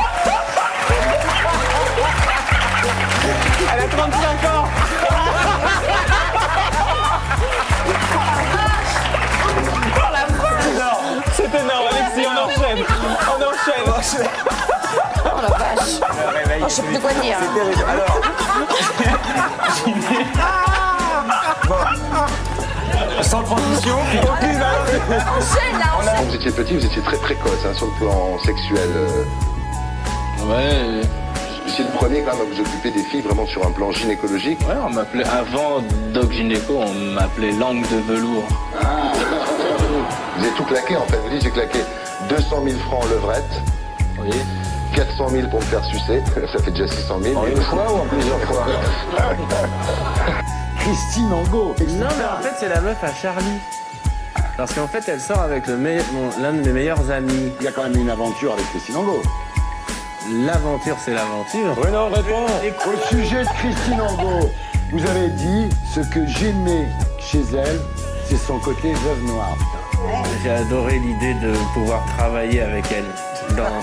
Elle a
35 ans je sais plus quoi dire
C'est terrible. Alors. Sans transition, aucune.
Enchaîne là,
Quand vous étiez petit, vous étiez très précoce hein, sur le plan sexuel. euh.
Ouais.
C'est le premier quand même à vous occuper des filles vraiment sur un plan gynécologique.
Ouais, on m'appelait avant Doc Gynéco, on m'appelait langue de velours.
Vous avez tout claqué en fait. Vous dites j'ai claqué 200 000 francs en levrette.
Oui.
400 000 pour me faire sucer. Ça fait déjà 600 000.
En une fois ou en plusieurs fois?
Christine Angot.
Non, mais en fait, c'est la meuf à Charlie. Parce qu'en fait, elle sort avec l'un de mes meilleurs amis.
Il y a quand même une aventure avec Christine Angot.
L'aventure, c'est l'aventure.
Oui, non, réponds.
Au sujet de Christine Angot, vous avez dit ce que j'aimais chez elle, c'est son côté veuve noire.
J'ai adoré l'idée de pouvoir travailler avec elle. Dans...